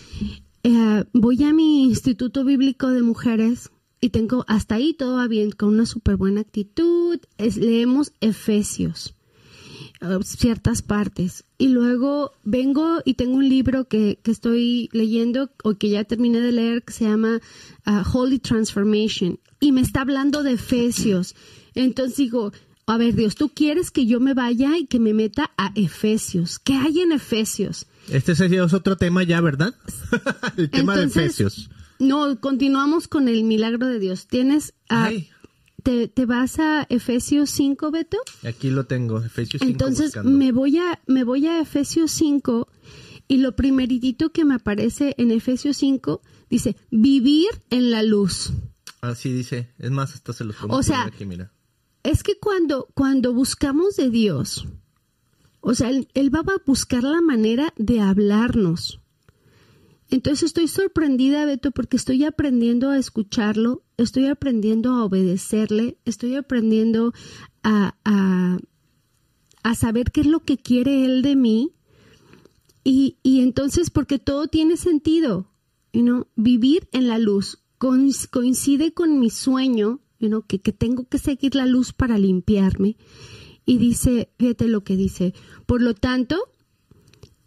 eh, voy a mi Instituto Bíblico de Mujeres y tengo hasta ahí todo va bien, con una súper buena actitud. leemos Efesios, uh, ciertas partes. Y luego vengo y tengo un libro que, que, estoy leyendo o que ya terminé de leer que se llama uh, Holy Transformation. Y me está hablando de Efesios. Entonces digo, a ver Dios, tú quieres que yo me vaya y que me meta a Efesios. ¿Qué hay en Efesios? Este es otro tema ya, ¿verdad? El tema de Efesios. No, continuamos con el milagro de Dios. Tienes a, te, te, vas a Efesios 5, Beto? Aquí lo tengo, Efesios 5. Entonces me voy a me voy a Efesios 5 y lo primeritito que me aparece en Efesios 5 dice vivir en la luz. Así dice. Es más, hasta se los o sea, aquí, mira. Es que cuando cuando buscamos de Dios, o sea, él, él va a buscar la manera de hablarnos. Entonces estoy sorprendida, Beto, porque estoy aprendiendo a escucharlo, estoy aprendiendo a obedecerle, estoy aprendiendo a, a, saber qué es lo que quiere él de mí. Y, y entonces, porque todo tiene sentido, you vivir en la luz coincide con mi sueño, you que, que tengo que seguir la luz para limpiarme. Y dice, fíjate lo que dice, por lo tanto,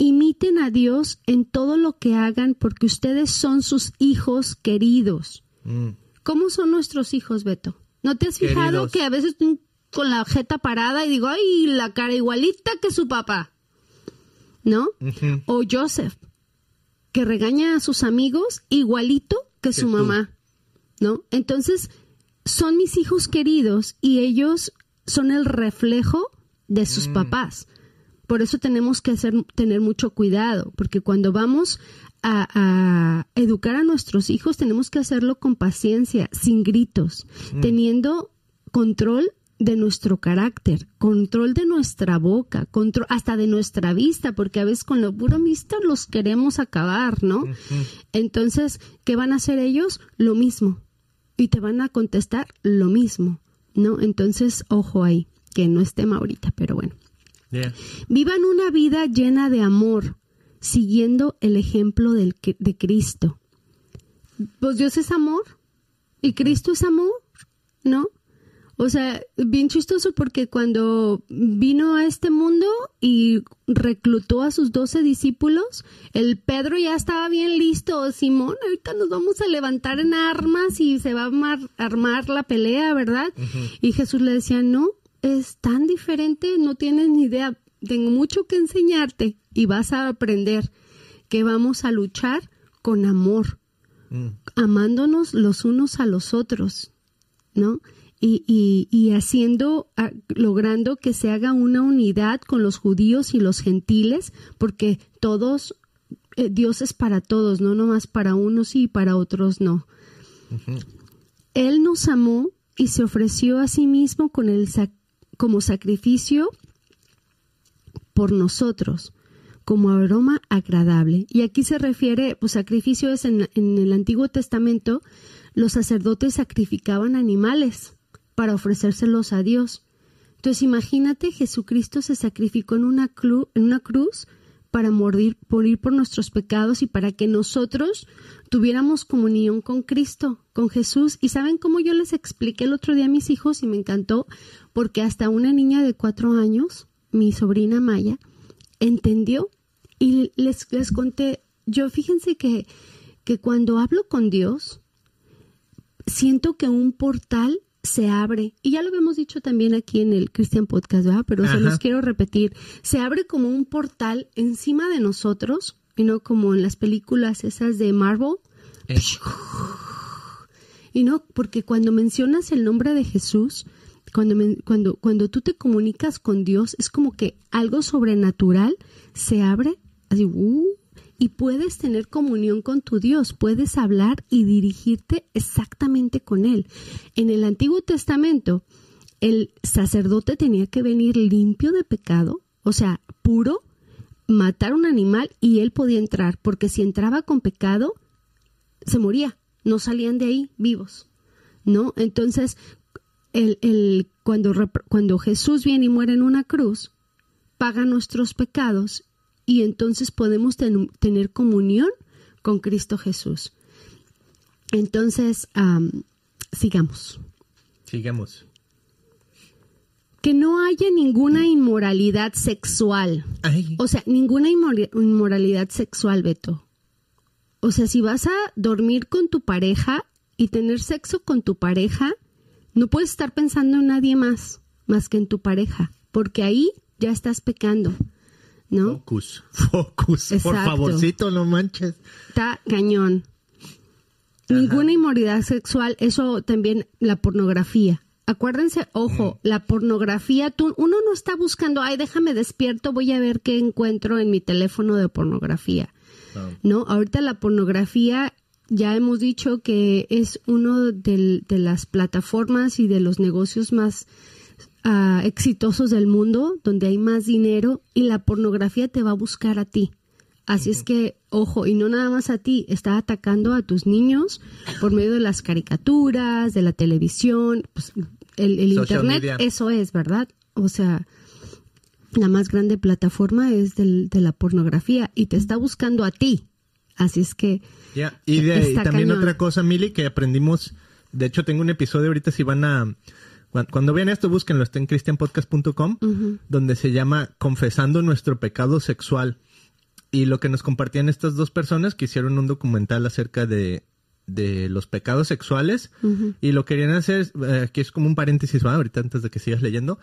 Imiten a Dios en todo lo que hagan porque ustedes son sus hijos queridos. Mm. ¿Cómo son nuestros hijos, Beto? ¿No te has fijado que a veces con la jeta parada y digo, ay, la cara igualita que su papá? ¿No? O Joseph, que regaña a sus amigos igualito que, su mamá. ¿No? Entonces, son mis hijos queridos y ellos son el reflejo de sus mm. papás. Por eso tenemos que hacer, tener mucho cuidado, porque cuando vamos a, educar a nuestros hijos tenemos que hacerlo con paciencia, sin gritos, mm. teniendo control de nuestro carácter, control de nuestra boca, control hasta de nuestra vista, porque a veces con lo puro visto los queremos acabar, ¿no? Entonces, ¿qué van a hacer ellos? Lo mismo. Y te van a contestar lo mismo, ¿no? Entonces, ojo ahí, que no es tema ahorita, pero bueno. Vivan una vida llena de amor, siguiendo el ejemplo del, de Cristo. Pues Dios es amor y Cristo es amor, ¿no? O sea, bien chistoso porque cuando vino a este mundo y reclutó a sus doce discípulos, el Pedro ya estaba bien listo. Simón, ahorita nos vamos a levantar en armas y se va a armar, la pelea, ¿verdad? Y Jesús le decía, no, es tan diferente, no tienes ni idea. Tengo mucho que enseñarte y vas a aprender que vamos a luchar con amor, mm. amándonos los unos a los otros, ¿no? y, y, y haciendo, a- logrando que se haga una unidad con los judíos y los gentiles, porque todos, eh, Dios es para todos, no nomás para unos y para otros no. Él nos amó y se ofreció a sí mismo con el sac- como sacrificio por nosotros, como aroma agradable. Y aquí se refiere, pues sacrificio es en, el Antiguo Testamento, los sacerdotes sacrificaban animales para ofrecérselos a Dios. Entonces imagínate, Jesucristo se sacrificó en una, en una cruz para morir, morir por nuestros pecados y para que nosotros tuviéramos comunión con Cristo, con Jesús. Y saben cómo yo les expliqué el otro día a mis hijos y me encantó, porque hasta una niña de cuatro años, mi sobrina Maya, entendió y les, les conté, yo fíjense que, que cuando hablo con Dios, siento que un portal se abre, y ya lo habíamos dicho también aquí en el Christian Podcast, ¿verdad? Pero se los quiero repetir, se abre como un portal encima de nosotros, y no como en las películas esas de Marvel, Eh, y no, porque cuando mencionas el nombre de Jesús, cuando, cuando, cuando tú te comunicas con Dios, es como que algo sobrenatural se abre, así, uh, y puedes tener comunión con tu Dios, puedes hablar y dirigirte exactamente con Él. En el Antiguo Testamento, el sacerdote tenía que venir limpio de pecado, o sea, puro, matar un animal y él podía entrar, porque si entraba con pecado, se moría, no salían de ahí vivos, ¿no? Entonces, el, cuando, cuando Jesús viene y muere en una cruz, paga nuestros pecados y entonces podemos ten- tener comunión con Cristo Jesús. Entonces, am, sigamos. sigamos. Que no haya ninguna inmoralidad sexual. Ay, O sea, ninguna inmor- inmoralidad sexual, Beto. O sea, si vas a dormir con tu pareja y tener sexo con tu pareja, no puedes estar pensando en nadie más, más que en tu pareja, porque ahí ya estás pecando, ¿no? focus, focus, por favorcito, no manches. Está cañón. Ninguna inmoralidad sexual, eso también la pornografía. Acuérdense, ojo, la pornografía, tú, uno no está buscando, ay, déjame despierto, voy a ver qué encuentro en mi teléfono de pornografía. No, ahorita la pornografía ya hemos dicho que es uno del- de las plataformas y de los negocios más ah, exitosos del mundo, donde hay más dinero y la pornografía te va a buscar a ti. Así es que, ojo, y no nada más a ti, está atacando a tus niños por medio de las caricaturas, de la televisión, pues el, internet, media. eso es, ¿verdad? O sea, la más grande plataforma es del- de la pornografía y te está buscando a ti. Así es que, Ya, Y de también cañón. otra cosa, Mili, que aprendimos. De hecho, tengo un episodio ahorita, si van a. cuan- Cuando vean esto, búsquenlo, está en christianpodcast.com, donde se llama Confesando nuestro pecado sexual. Y lo que nos compartían estas dos personas que hicieron un documental acerca de, de los pecados sexuales. Y lo querían hacer, eh, aquí es como un paréntesis, ¿va? ahorita antes de que sigas leyendo.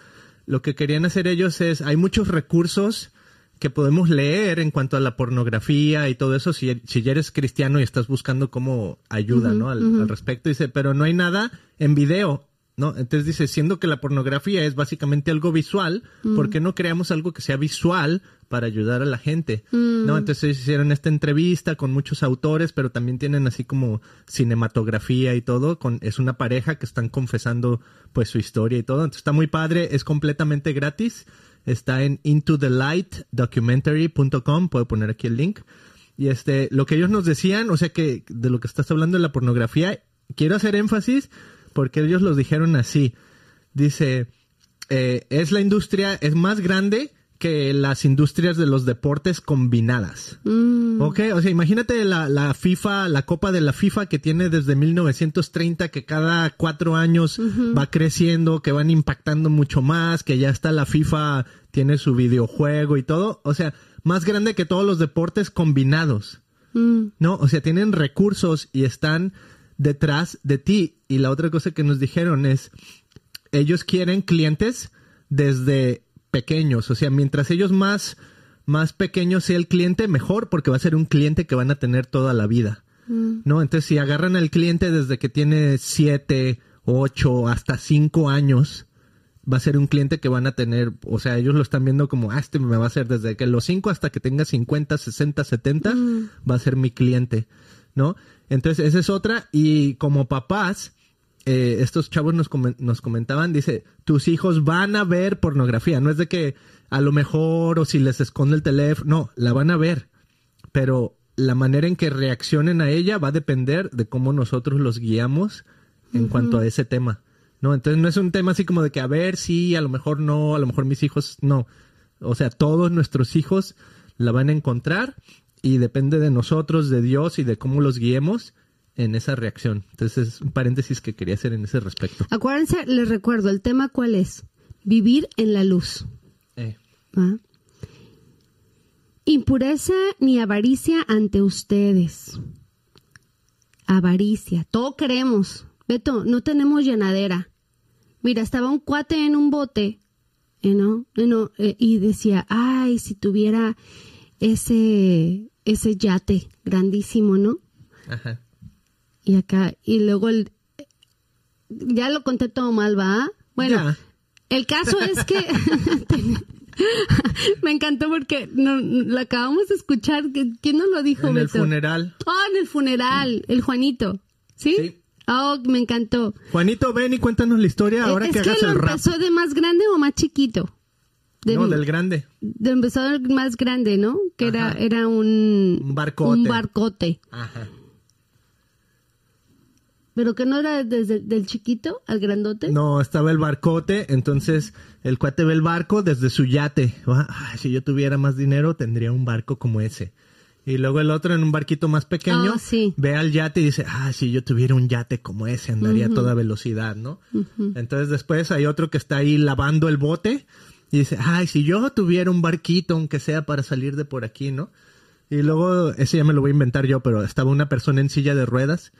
Lo que querían hacer ellos es, hay muchos recursos que podemos leer en cuanto a la pornografía y todo eso, si, si ya eres cristiano y estás buscando como ayuda, ¿no? Al, al respecto, dice, pero no hay nada en video, ¿no? Entonces dice, siendo que la pornografía es básicamente algo visual, ¿por qué no creamos algo que sea visual para ayudar a la gente? ¿No? Entonces hicieron esta entrevista con muchos autores, pero también tienen así como cinematografía y todo, con, es una pareja que están confesando pues su historia y todo, entonces está muy padre, es completamente gratis, está en intothelightdocumentary.com, puedo poner aquí el link. Y este, lo que ellos nos decían, o sea que de lo que estás hablando de la pornografía, quiero hacer énfasis porque ellos los dijeron así. Dice, eh, es la industria, es más grande que las industrias de los deportes combinadas. mm, Ok, o sea, imagínate la, la FIFA, la Copa de la FIFA que tiene desde 1930, que cada cuatro años va creciendo, que van impactando mucho más, que ya está la FIFA, tiene su videojuego y todo. O sea, más grande que todos los deportes combinados. mm, ¿no? O sea, tienen recursos y están detrás de ti. Y la otra cosa que nos dijeron es, ellos quieren clientes desde pequeños. O sea, mientras ellos más, más pequeño sea el cliente, mejor, porque va a ser un cliente que van a tener toda la vida. ¿No? Entonces, si agarran al cliente desde que tiene siete, 8, hasta 5 años, va a ser un cliente que van a tener, o sea, ellos lo están viendo como, ah, este me va a ser desde que los 5 hasta que tenga 50, 60, 70, va a ser mi cliente, ¿no? Entonces, esa es otra. Y como papás, eh, estos chavos nos, nos comentaban, dice, tus hijos van a ver pornografía, no es de que a lo mejor o si les esconde el teléfono, no, la van a ver, pero la manera en que reaccionen a ella va a depender de cómo nosotros los guiamos en cuanto a ese tema. ¿no? Entonces no es un tema así como de que a ver si a lo mejor no, a lo mejor mis hijos no. O sea, todos nuestros hijos la van a encontrar y depende de nosotros, de Dios y de cómo los guiemos en esa reacción. Entonces es un paréntesis que quería hacer en ese respecto. Acuérdense, les recuerdo, el tema cuál es? Vivir en la luz. Eh. ¿Va? Impureza ni avaricia ante ustedes. Avaricia. Todo queremos. Beto, no tenemos llenadera. Mira, estaba un cuate en un bote, ¿eh, ¿no? ¿Eh, ¿no? Eh, y decía, ay, si tuviera ese, ese yate grandísimo, ¿no? Ajá. Y acá, y luego el, ya lo conté todo mal, ¿va? Bueno, Ya. el caso es que me encantó porque no, lo acabamos de escuchar. que- ¿Quién nos lo dijo, En el funeral. Oh, en el funeral, el Juanito. ¿Sí? Sí. Oh, me encantó. Juanito, ven y cuéntanos la historia ahora es que que hagas lo el rap. empezó de más grande o más chiquito. De, No, del grande. del más grande, ¿no? Que era, Ajá. era un, Un barcote. un barcote. Ajá. Pero que no era desde del chiquito al grandote. No, estaba el barcote, entonces el cuate ve el barco desde su yate. Ah, ay, si yo tuviera más dinero, tendría un barco como ese. Y luego el otro en un barquito más pequeño, Ah, sí. ve al yate y dice, ah, si yo tuviera un yate como ese, andaría a toda velocidad, ¿no? Entonces después hay otro que está ahí lavando el bote y dice, ay, si yo tuviera un barquito, aunque sea para salir de por aquí, ¿no? Y luego, ese ya me lo voy a inventar yo, pero estaba una persona en silla de ruedas.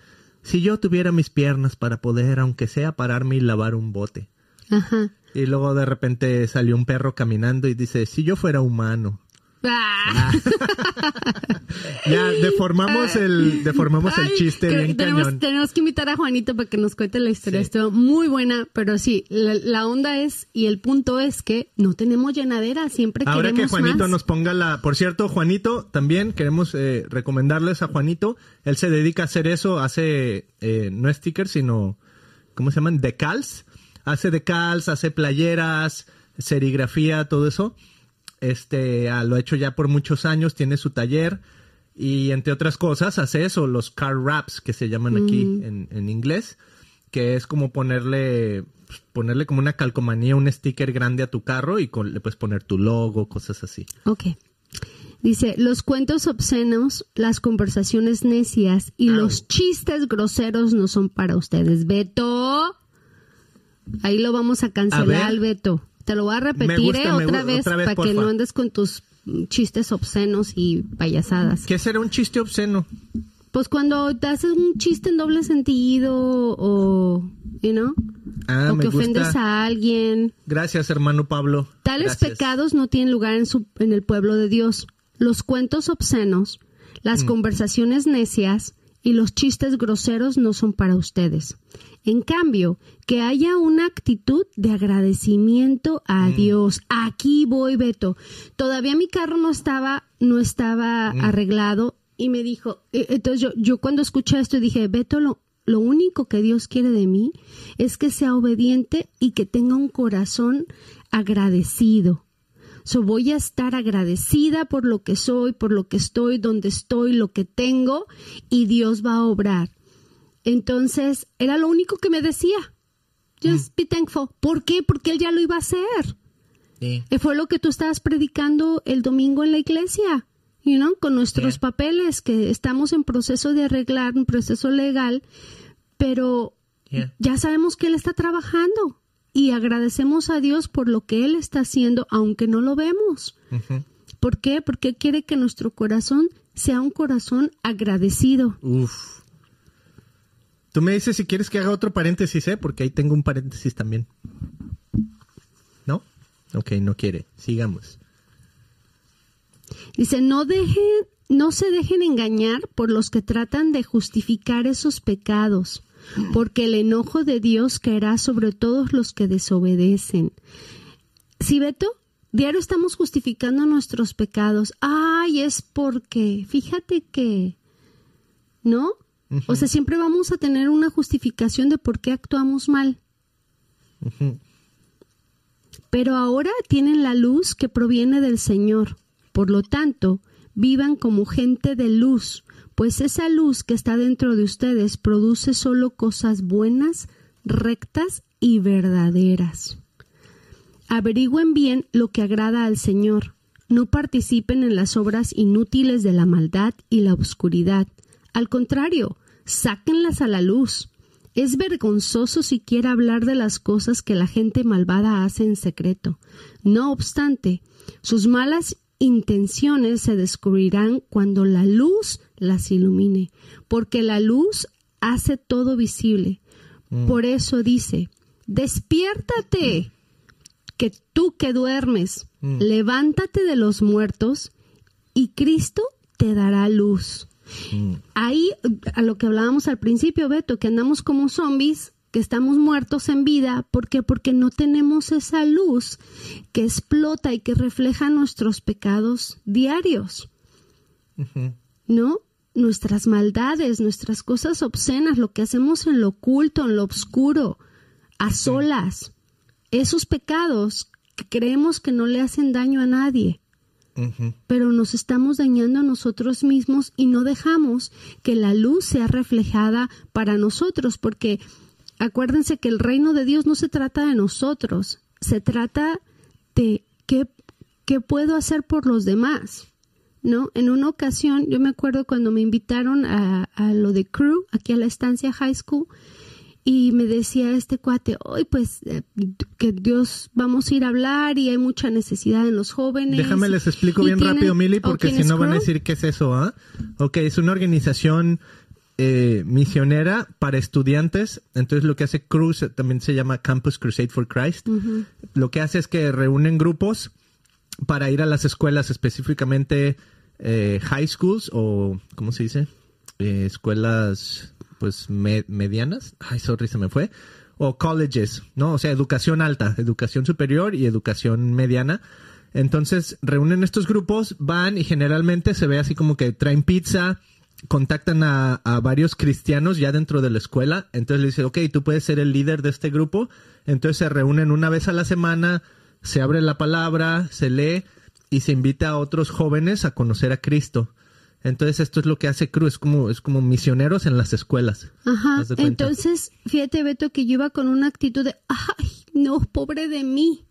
Si yo tuviera mis piernas para poder, aunque sea, pararme y lavar un bote. Ajá. Y luego de repente salió un perro caminando y dice, si yo fuera humano. Ah. Ya deformamos el, deformamos el chiste bien tenemos, cañón. tenemos que invitar a Juanito para que nos cuente la historia. Sí. Estuvo muy buena, pero sí, la, la onda es y el punto es que no tenemos llenadera, siempre Ahora que Juanito más. nos ponga la... Por cierto, Juanito, también queremos eh, recomendarles a Juanito. Él se dedica a hacer eso, hace, eh, no stickers, sino, ¿cómo se llaman? Decals. Hace decals, hace playeras, serigrafía, todo eso. Este, ah, lo ha hecho ya por muchos años, tiene su taller. Y entre otras cosas, hace eso, los car wraps, que se llaman aquí en, en inglés. Que es como ponerle, pues, ponerle como una calcomanía, un sticker grande a tu carro y con- le puedes poner tu logo, cosas así. Ok. Dice, los cuentos obscenos, las conversaciones necias y Au. los chistes groseros no son para ustedes. Beto, ahí lo vamos a cancelar, A. Beto. Te lo voy a repetir gusta, eh, otra, vez otra vez, para que no andes con tus mm, chistes obscenos y payasadas. ¿Qué será un chiste obsceno? Pues cuando te haces un chiste en doble sentido o, you know, Ah, o que ofendes gusta. a alguien. Gracias, hermano Pablo. Tales Gracias. pecados no tienen lugar en, su, en el pueblo de Dios. Los cuentos obscenos, Mm. las conversaciones necias y los chistes groseros no son para ustedes. En cambio, que haya una actitud de agradecimiento Mm. a Dios. Aquí voy, Beto. Todavía mi carro no estaba, no estaba Mm. arreglado y me dijo, eh, entonces yo, yo cuando escuché esto dije, Beto, lo, lo único que Dios quiere de mí es que sea obediente y que tenga un corazón agradecido. So, voy a estar agradecida por lo que soy, por lo que estoy, donde estoy, lo que tengo, y Dios va a obrar. Entonces, era lo único que me decía. Just be thankful. ¿Por qué? Porque Él ya lo iba a hacer. Sí. Y fue lo que tú estabas predicando el domingo en la iglesia, you know, con nuestros Sí. papeles, que estamos en proceso de arreglar, un proceso legal, pero ya sabemos que Él está trabajando y agradecemos a Dios por lo que Él está haciendo, aunque no lo vemos. ¿Por qué? Porque Él quiere que nuestro corazón sea un corazón agradecido. Uf. Tú me dices si quieres que haga otro paréntesis, ¿eh? Porque ahí tengo un paréntesis también. ¿No? Ok, no quiere. Sigamos. Dice, no dejen, no se dejen engañar por los que tratan de justificar esos pecados. porque el enojo de Dios caerá sobre todos los que desobedecen. Si Beto, diario estamos justificando nuestros pecados. Ay, es porque, fíjate que, ¿no? O sea, siempre vamos a tener una justificación de por qué actuamos mal. Pero ahora tienen la luz que proviene del Señor. Por lo tanto, vivan como gente de luz, pues esa luz que está dentro de ustedes produce solo cosas buenas, rectas y verdaderas. Averigüen bien lo que agrada al Señor. No participen en las obras inútiles de la maldad y la oscuridad. Al contrario, sáquenlas a la luz. Es vergonzoso siquiera hablar de las cosas que la gente malvada hace en secreto. No obstante, sus malas intenciones se descubrirán cuando la luz las ilumine, porque la luz hace todo visible. Mm. Por eso dice, despiértate, que tú que duermes, mm. levántate de los muertos y Cristo te dará luz. Mm. Ahí, a lo que hablábamos al principio, Beto, que andamos como zombies, que estamos muertos en vida. ¿Por qué? Porque no tenemos esa luz que explota y que refleja nuestros pecados diarios. ¿No? Nuestras maldades, nuestras cosas obscenas, lo que hacemos en lo oculto, en lo oscuro, a solas. Esos pecados que creemos que no le hacen daño a nadie pero nos estamos dañando a nosotros mismos y no dejamos que la luz sea reflejada para nosotros, porque acuérdense que el reino de Dios no se trata de nosotros, se trata de qué, qué puedo hacer por los demás. ¿No? En una ocasión, yo me acuerdo cuando me invitaron a, a lo de crew, aquí a la estancia high school, y me decía este cuate, hoy pues eh, que Dios vamos a ir a hablar y hay mucha necesidad en los jóvenes. Déjame les explico bien rápido, Mili, porque si no van a decir qué es eso, ¿ah? Ok, es una organización eh, misionera para estudiantes. Entonces lo que hace Cruz también se llama Campus Crusade for Christ. Lo que hace es que reúnen grupos para ir a las escuelas, específicamente eh, high schools o, ¿cómo se dice? escuelas pues medianas, ay, sorry, se me fue, o colleges, ¿no? O sea, educación alta, educación superior y educación mediana. Entonces, reúnen estos grupos, van y generalmente se ve así como que traen pizza, contactan a, varios cristianos ya dentro de la escuela, entonces le dicen, ok, tú puedes ser el líder de este grupo, entonces se reúnen una vez a la semana, se abre la palabra, se lee y se invita a otros jóvenes a conocer a Cristo. Entonces esto es lo que hace Cruz, es como, es como misioneros en las escuelas. Ajá. Entonces, fíjate Beto que yo iba con una actitud de, ay, no, pobre de mí.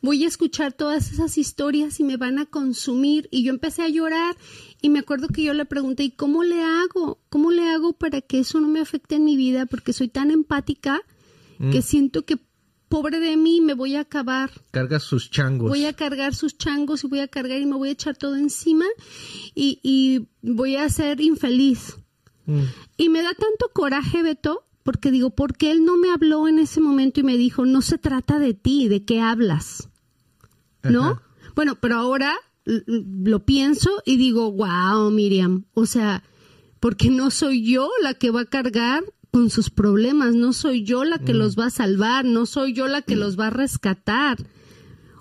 Voy a escuchar todas esas historias y me van a consumir. Y yo empecé a llorar y me acuerdo que yo le pregunté, ¿y cómo le hago? ¿Cómo le hago para que eso no me afecte en mi vida? Porque soy tan empática que mm. siento que pobre de mí, me voy a acabar. Carga sus changos. Voy a cargar sus changos y voy a cargar y me voy a echar todo encima y, y voy a ser infeliz. Mm. Y me da tanto coraje, Beto, porque digo, ¿por qué él no me habló en ese momento y me dijo, no se trata de ti, de qué hablas? ¿No? Bueno, pero ahora lo pienso y digo, wow, Miriam, o sea, porque no soy yo la que va a cargar con sus problemas, no soy yo la que mm. los va a salvar, no soy yo la que los va a rescatar.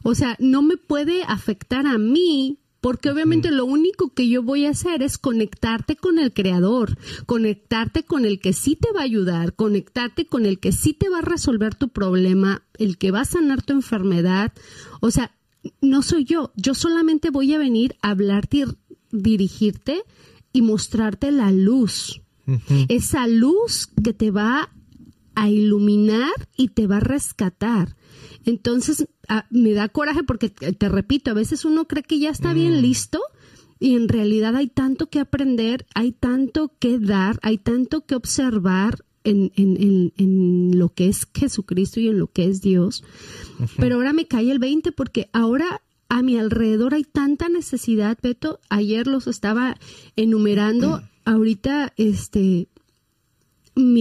O sea, no me puede afectar a mí porque obviamente lo único que yo voy a hacer es conectarte con el creador, conectarte con el que sí te va a ayudar, conectarte con el que sí te va a resolver tu problema, el que va a sanar tu enfermedad. O sea, no soy yo, yo solamente voy a venir a hablarte y dirigirte y mostrarte la luz esa luz que te va a iluminar y te va a rescatar. Entonces, me da coraje porque, eh, te repito, a veces uno cree que ya está bien mm. listo y en realidad hay tanto que aprender, hay tanto que dar, hay tanto que observar en, en, en, lo que es Jesucristo y en lo que es Dios. Pero ahora me cae el 20 porque ahora a mi alrededor hay tanta necesidad, Beto. Ayer los estaba enumerando. Ahorita este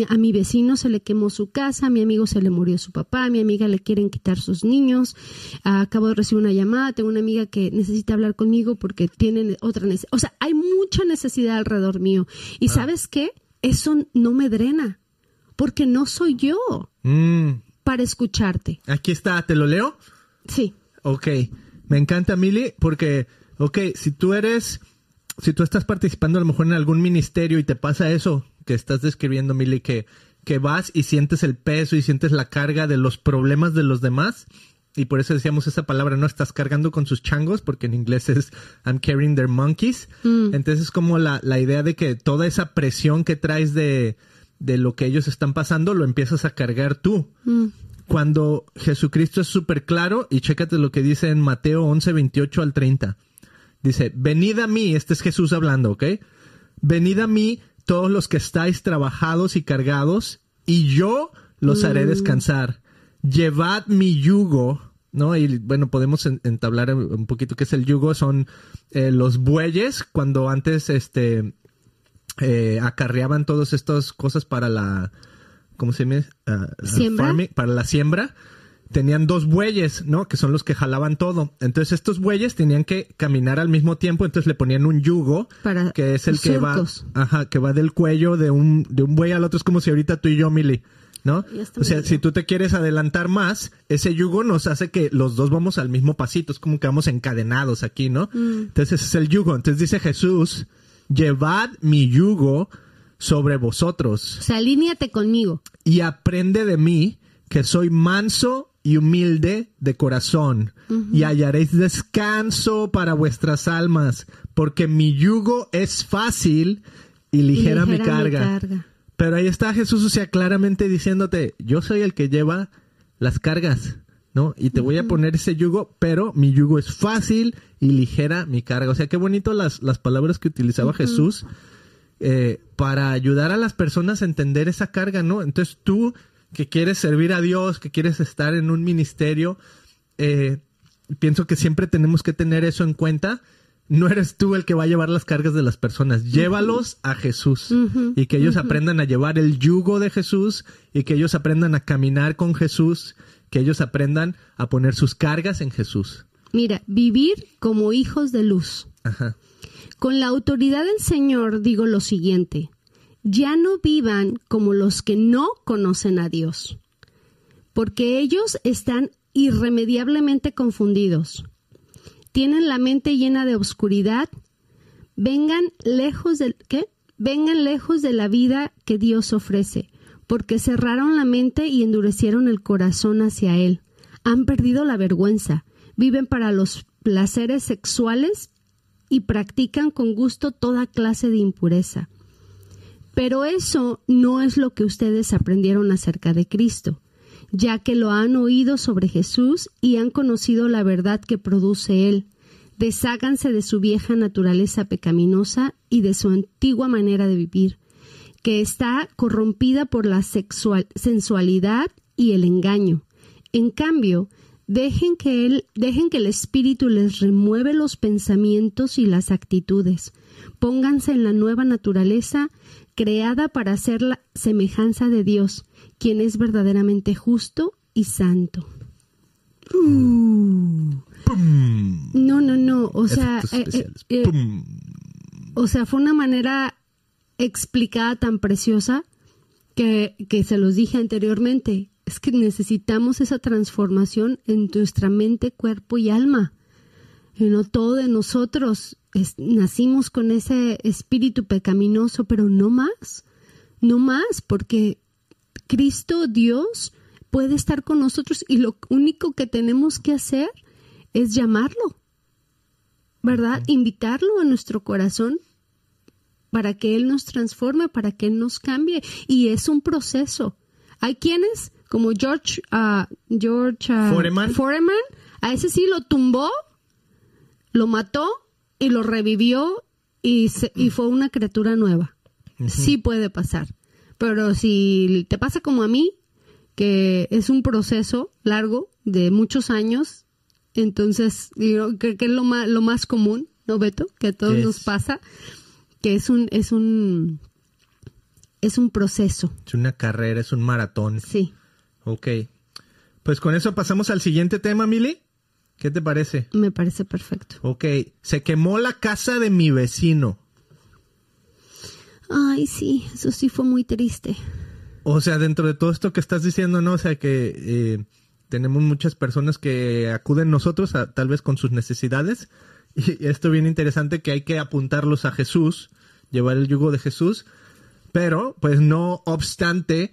a mi vecino se le quemó su casa, a mi amigo se le murió su papá, a mi amiga le quieren quitar sus niños, acabo de recibir una llamada, tengo una amiga que necesita hablar conmigo porque tienen otra necesidad. O sea, hay mucha necesidad alrededor mío. ¿Y ah. sabes qué? Eso no me drena, porque no soy yo Mm, para escucharte. aquí está, ¿te lo leo? Sí. Ok, me encanta Mili porque, ok, si tú eres, si tú estás participando a lo mejor en algún ministerio y te pasa eso que estás describiendo Mili, que, que vas y sientes el peso y sientes la carga de los problemas de los demás, y por eso decíamos esa palabra, no estás cargando con sus changos, porque en inglés es I'm carrying their monkeys. Entonces es como la, la idea de que toda esa presión que traes de, de lo que ellos están pasando, lo empiezas a cargar tú Mm. cuando Jesucristo es súper claro, y chécate lo que dice en Mateo 11, 28 al 30. Dice, venid a mí, este es Jesús hablando, ¿ok? Venid a mí todos los que estáis trabajados y cargados, y yo los haré descansar. Llevad mi yugo, ¿no? Y bueno, podemos en- entablar un poquito qué es el yugo. Son eh, los bueyes, cuando antes este, eh, acarreaban todas estas cosas para la, ¿cómo se llama? Ah, para la siembra. Tenían dos bueyes, ¿no? Que son los que jalaban todo. Entonces estos bueyes tenían que caminar al mismo tiempo, entonces le ponían un yugo, Para que es el que va, ajá, que va del cuello de un, de un buey al otro. Es como si ahorita tú y yo, Mili, ¿no? O sea, si tú te quieres adelantar más, ese yugo nos hace que los dos vamos al mismo pasito. Es como que vamos encadenados aquí, ¿no? Entonces ese es el yugo. Entonces dice Jesús, llevad mi yugo sobre vosotros O sea, alíñate conmigo. y aprende de mí, que soy manso y humilde de corazón, y hallaréis descanso para vuestras almas, porque mi yugo es fácil y ligera, Y mi, carga. Pero ahí está Jesús, o sea, claramente diciéndote, yo soy el que lleva las cargas, ¿no? Y te voy a poner ese yugo, pero mi yugo es fácil y ligera mi carga. O sea, qué bonito las, las palabras que utilizaba Jesús eh, para ayudar a las personas a entender esa carga, ¿no? Entonces tú que quieres servir a Dios, que quieres estar en un ministerio, eh, pienso que siempre tenemos que tener eso en cuenta. No eres tú el que va a llevar las cargas de las personas, llévalos a Jesús y que ellos aprendan a llevar el yugo de Jesús y que ellos aprendan a caminar con Jesús, que ellos aprendan a poner sus cargas en Jesús. Mira, vivir como hijos de luz. Ajá. Con la autoridad del Señor digo lo siguiente, ya no vivan como los que no conocen a Dios, porque ellos están irremediablemente confundidos. Tienen la mente llena de oscuridad. Vengan lejos del ¿qué? Vengan lejos de la vida que Dios ofrece, porque cerraron la mente y endurecieron el corazón hacia él. Han perdido la vergüenza, viven para los placeres sexuales y practican con gusto toda clase de impureza. Pero eso no es lo que ustedes aprendieron acerca de Cristo, ya que lo han oído sobre Jesús y han conocido la verdad que produce Él. Desháganse de su vieja naturaleza pecaminosa y de su antigua manera de vivir, que está corrompida por la sexual- sensualidad y el engaño. En cambio, dejen que, él, dejen que el Espíritu les remueve los pensamientos y las actitudes. Pónganse en la nueva naturaleza creada para ser la semejanza de Dios, quien es verdaderamente justo y santo. Uh. No, no, no. O sea, eh, eh, eh, o sea, fue una manera explicada tan preciosa que, que se los dije anteriormente. Es que necesitamos esa transformación en nuestra mente, cuerpo y alma. Y no todo de nosotros es- nacimos con ese espíritu pecaminoso, pero no más. No más, porque Cristo Dios puede estar con nosotros y lo único que tenemos que hacer es llamarlo. ¿verdad? Invitarlo a nuestro corazón para que Él nos transforme, para que Él nos cambie. Y es un proceso. Hay quienes, como George, ah, George ah, Foreman. Foreman, a ese sí lo tumbó, lo mató y lo revivió y, se- y fue una criatura nueva. Sí puede pasar. Pero si te pasa como a mí, que es un proceso largo de muchos años, entonces yo creo que es lo más, lo más común, ¿no, Beto? Que a todos Es. nos pasa, que es un, es un, es un proceso, Es una carrera, es un maratón. sí. Ok. Pues con eso pasamos al siguiente tema, Mili. ¿Qué te parece? Me parece perfecto. Ok. Se quemó la casa de mi vecino. Ay, sí, eso sí fue muy triste. O sea, dentro de todo esto que estás diciendo, ¿no? O sea, que eh, tenemos muchas personas que acuden nosotros, a, tal vez con sus necesidades. Y esto bien interesante que hay que apuntarlos a Jesús, llevar el yugo de Jesús. Pero, pues no obstante,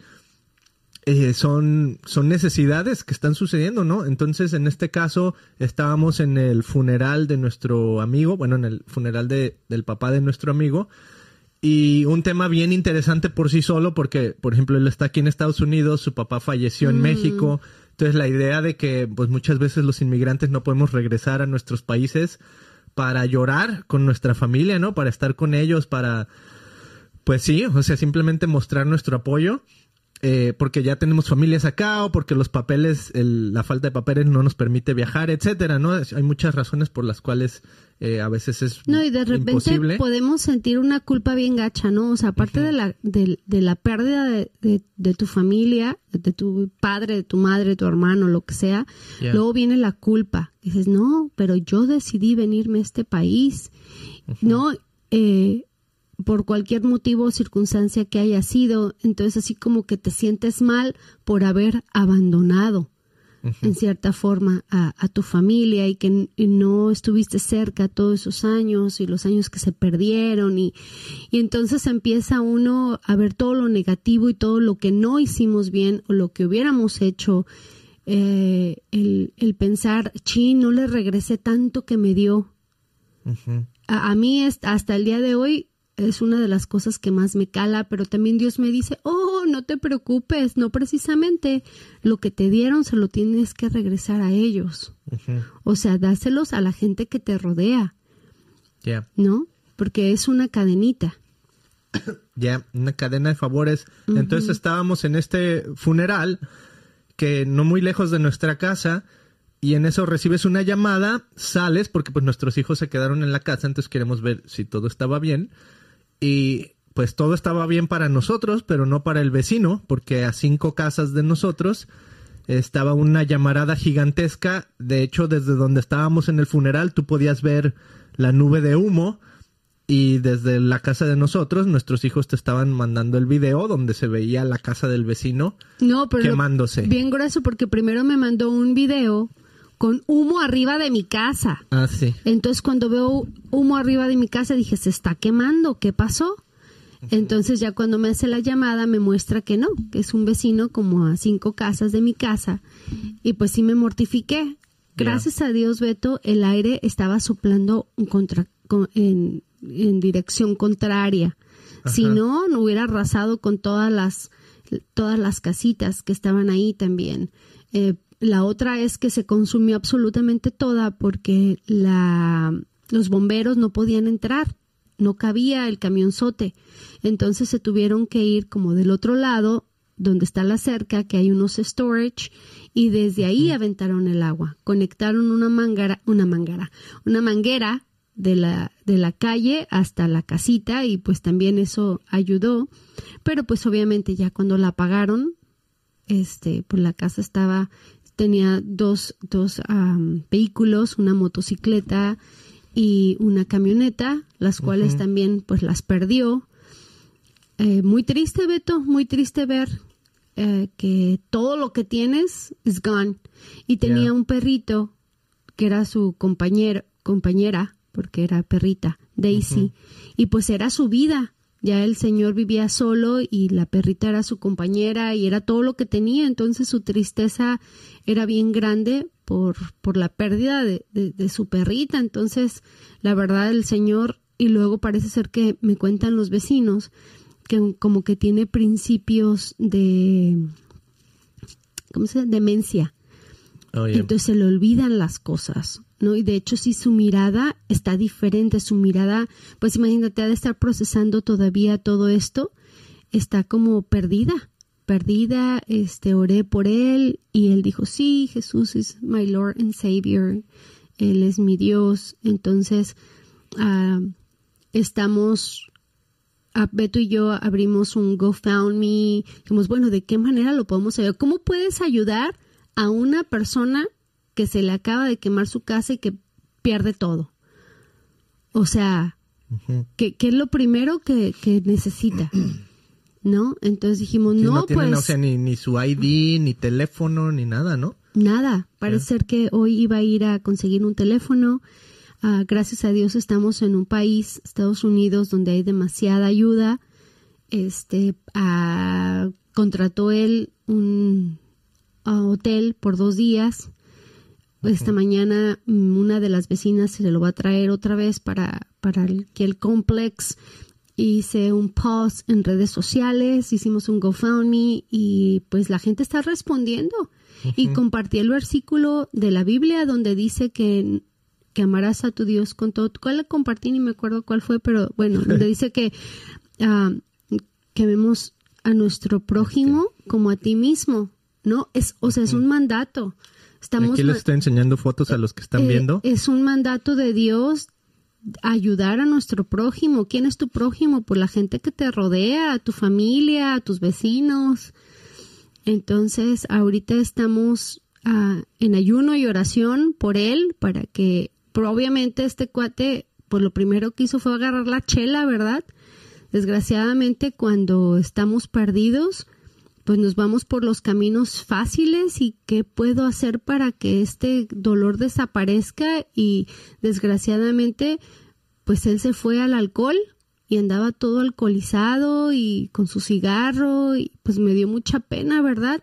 eh, son, son necesidades que están sucediendo, ¿no? Entonces, en este caso, estábamos en el funeral de nuestro amigo, bueno, en el funeral de, del papá de nuestro amigo, y un tema bien interesante por sí solo, porque, por ejemplo, él está aquí en Estados Unidos, su papá falleció en Mm. México, entonces la idea de que, pues muchas veces los inmigrantes no podemos regresar a nuestros países para llorar con nuestra familia, ¿no? Para estar con ellos, para, pues sí, o sea, simplemente mostrar nuestro apoyo. Eh, porque ya tenemos familias acá o porque los papeles, el- la falta de papeles no nos permite viajar, etcétera, ¿no? Hay muchas razones por las cuales eh, a veces es No, y de repente imposible. podemos sentir una culpa bien gacha, ¿no? O sea, aparte de, la, de, de la pérdida de, de- de tu familia, de tu padre, de tu madre, de tu hermano, lo que sea, Yeah. luego viene la culpa. Dices, no, pero yo decidí venirme a este país, ¿no? Eh, por cualquier motivo o circunstancia que haya sido, entonces así como que te sientes mal por haber abandonado en cierta forma a, a tu familia y que y no estuviste cerca todos esos años y los años que se perdieron y, y entonces empieza uno a ver todo lo negativo y todo lo que no hicimos bien o lo que hubiéramos hecho, eh, el, el pensar, chi, no le regresé tanto que me dio. A, a mí hasta el día de hoy es una de las cosas que más me cala, pero también Dios me dice, oh, no te preocupes, no precisamente lo que te dieron se lo tienes que regresar a ellos. O sea, dáselos a la gente que te rodea, Ya, ¿no? Porque es una cadenita. ya, una cadena de favores. Entonces estábamos en este funeral que no muy lejos de nuestra casa y en eso recibes una llamada, sales porque pues nuestros hijos se quedaron en la casa, entonces queremos ver si todo estaba bien y pues todo estaba bien para nosotros, pero no para el vecino, porque a cinco casas de nosotros estaba una llamarada gigantesca. De hecho, desde donde estábamos en el funeral, tú podías ver la nube de humo. Y desde la casa de nosotros, nuestros hijos te estaban mandando el video donde se veía la casa del vecino No, pero quemándose. bien grueso porque primero me mandó un video con humo arriba de mi casa. Ah, sí. Entonces cuando veo humo arriba de mi casa dije, se está quemando, ¿qué pasó? Entonces ya cuando me hace la llamada me muestra que no, que es un vecino como a cinco casas de mi casa y pues sí me mortifiqué. Gracias a Dios, Beto, el aire estaba soplando en contra- con- en, en dirección contraria. Si no, no hubiera arrasado con todas las todas las casitas que estaban ahí también. Eh, la otra es que se consumió absolutamente toda porque la, los bomberos no podían entrar, no cabía el camionzote. Entonces se tuvieron que ir como del otro lado, donde está la cerca, que hay unos storage, y desde ahí aventaron el agua. Conectaron una mangara, una mangara, una manguera de la, de la calle hasta la casita y pues también eso ayudó. Pero pues obviamente ya cuando la apagaron, este, pues la casa estaba, tenía dos, dos am, vehículos, una motocicleta y una camioneta, las cuales también pues las perdió. Eh, muy triste, Beto, muy triste ver eh, que todo lo que tienes es gone. Y tenía Yeah. un perrito que era su compañero, compañera, porque era perrita, Daisy, y pues era su vida. Ya el señor vivía solo y la perrita era su compañera y era todo lo que tenía, entonces su tristeza era bien grande por, por la pérdida de, de- de su perrita. Entonces, la verdad, el señor, y luego parece ser que me cuentan los vecinos, que como que tiene principios de, ¿cómo se llama? Demencia. Oh, yeah. Entonces se le olvidan las cosas, Y de hecho, si su mirada está diferente, su mirada, pues imagínate, ha de estar procesando todavía todo esto, está como perdida, perdida, este, oré por él y él dijo, sí, Jesús es my Lord and Savior, él es mi Dios. Entonces, ah, estamos Beto y yo abrimos un GoFundMe, dijimos, bueno, ¿de qué manera lo podemos ayudar? ¿Cómo puedes ayudar a una persona que se le acaba de quemar su casa y que pierde todo? O sea. ¿qué, qué es lo primero que, que necesita? ¿no? Entonces dijimos, Sí, no, tienen, pues o sea, ni, ni su ID, ni teléfono, ni nada, ¿no? nada. Parece ser que hoy iba a ir a conseguir un teléfono. Ah, gracias a Dios estamos en un país, Estados Unidos, donde hay demasiada ayuda. Este, ah, contrató él un hotel por dos días. Esta mañana mm, una de las vecinas se lo va a traer otra vez para, para el, que el complex hice un post en redes sociales, hicimos un GoFundMe y pues la gente está respondiendo. Y compartí el versículo de la Biblia donde dice que, que amarás a tu Dios con todo. ¿Cuál le compartí? Ni me acuerdo cuál fue, pero bueno, donde dice que, ah, que vemos a nuestro prójimo como a ti mismo, ¿no? Es, o sea, es un mandato. Estamos Aquí les estoy enseñando fotos a los que están eh, viendo. Es un mandato de Dios ayudar a nuestro prójimo. ¿Quién es tu prójimo? Pues la gente que te rodea, tu familia, tus vecinos. Entonces, ahorita estamos ah, en ayuno y oración por él para que, pero obviamente este cuate, pues lo primero que hizo fue agarrar la chela, ¿verdad? Desgraciadamente, cuando estamos perdidos, pues nos vamos por los caminos fáciles y qué puedo hacer para que este dolor desaparezca y desgraciadamente pues él se fue al alcohol y andaba todo alcoholizado y con su cigarro y pues me dio mucha pena, ¿verdad?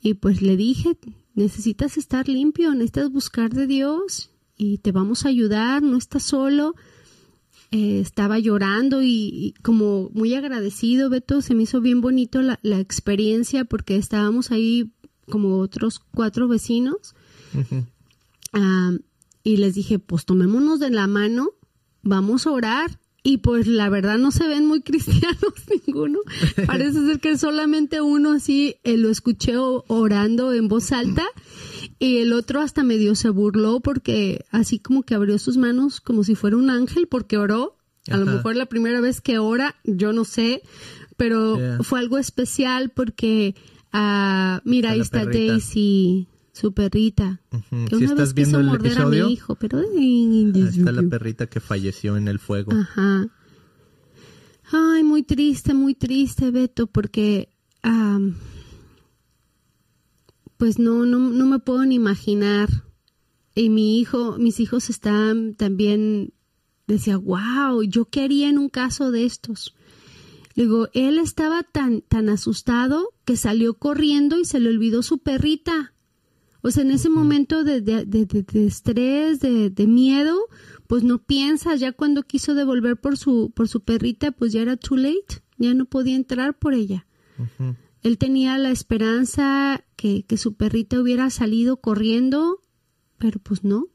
Y pues le dije, necesitas estar limpio, necesitas buscar de Dios y te vamos a ayudar, no estás solo. Eh, estaba llorando y, y como muy agradecido, Beto, se me hizo bien bonito la, la experiencia porque estábamos ahí como otros cuatro vecinos. Ah, y les dije, pues tomémonos de la mano, vamos a orar. Y pues la verdad no se ven muy cristianos ninguno. Parece ser que solamente uno así eh, lo escuché orando en voz alta y el otro hasta medio se burló porque así como que abrió sus manos como si fuera un ángel porque oró. A lo mejor la primera vez que ora, yo no sé, pero Yeah. fue algo especial porque, ah, mira, ahí está perrita. Daisy, su perrita. Ujú. Que Si una estás vez quiso el morder episodio, a mi hijo, pero... ahí está la perrita que falleció en el fuego. Ajá. Ay, muy triste, muy triste, Beto, porque... am, pues no, no, no me puedo ni imaginar. Y mi hijo, mis hijos están también... Decía, wow, ¿yo qué haría en un caso de estos? Digo, él estaba tan, tan asustado que salió corriendo y se le olvidó su perrita. O sea, en ese momento de, de, de- estrés, de, de miedo, pues no piensas. Ya cuando quiso devolver por su, por su perrita, pues ya era too late. Ya no podía entrar por ella. Él tenía la esperanza que, que su perrita hubiera salido corriendo, pero pues no,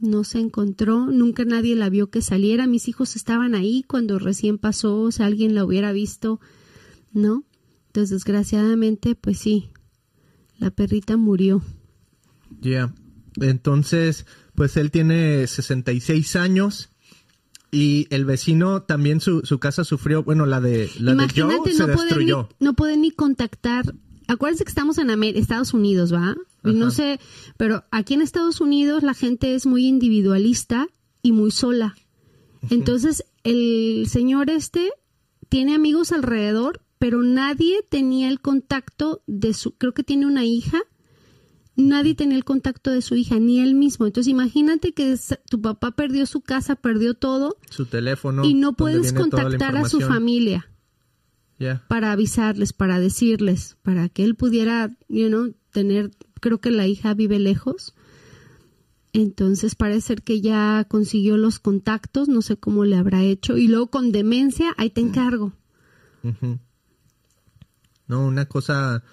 no se encontró, nunca nadie la vio que saliera. Mis hijos estaban ahí cuando recién pasó, o sea, alguien la hubiera visto, ¿no? Entonces, desgraciadamente, pues sí, la perrita murió. Ya. Entonces, pues él tiene 66 años y el vecino también su, su casa sufrió, bueno, la de la de Joe se no poder, ni, destruyó. no poder ni contactar. Acuérdense que estamos en Amer- Estados Unidos, ¿va? Y no sé, pero aquí en Estados Unidos la gente es muy individualista y muy sola. Entonces, el señor este tiene amigos alrededor, pero nadie tenía el contacto de su, creo que tiene una hija, nadie tenía el contacto de su hija, ni él mismo. Entonces, imagínate que tu papá perdió su casa, perdió todo Su teléfono. y no puedes contactar a su familia para avisarles, para decirles, para que él pudiera, you know, tener, creo que la hija vive lejos. Entonces parece ser que ya consiguió los contactos, no sé cómo le habrá hecho. Y luego con demencia, ahí te encargo. Ujú. No, una cosa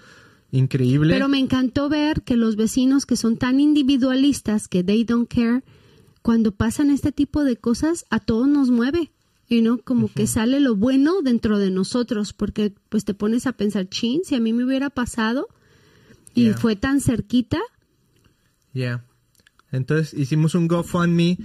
increíble. Pero me encantó ver que los vecinos que son tan individualistas, que they don't care, cuando pasan este tipo de cosas, a todos nos mueve. You know, como que sale lo bueno dentro de nosotros, porque pues te pones a pensar, chin, si a mí me hubiera pasado y Yeah. fue tan cerquita, Ya. Entonces hicimos un GoFundMe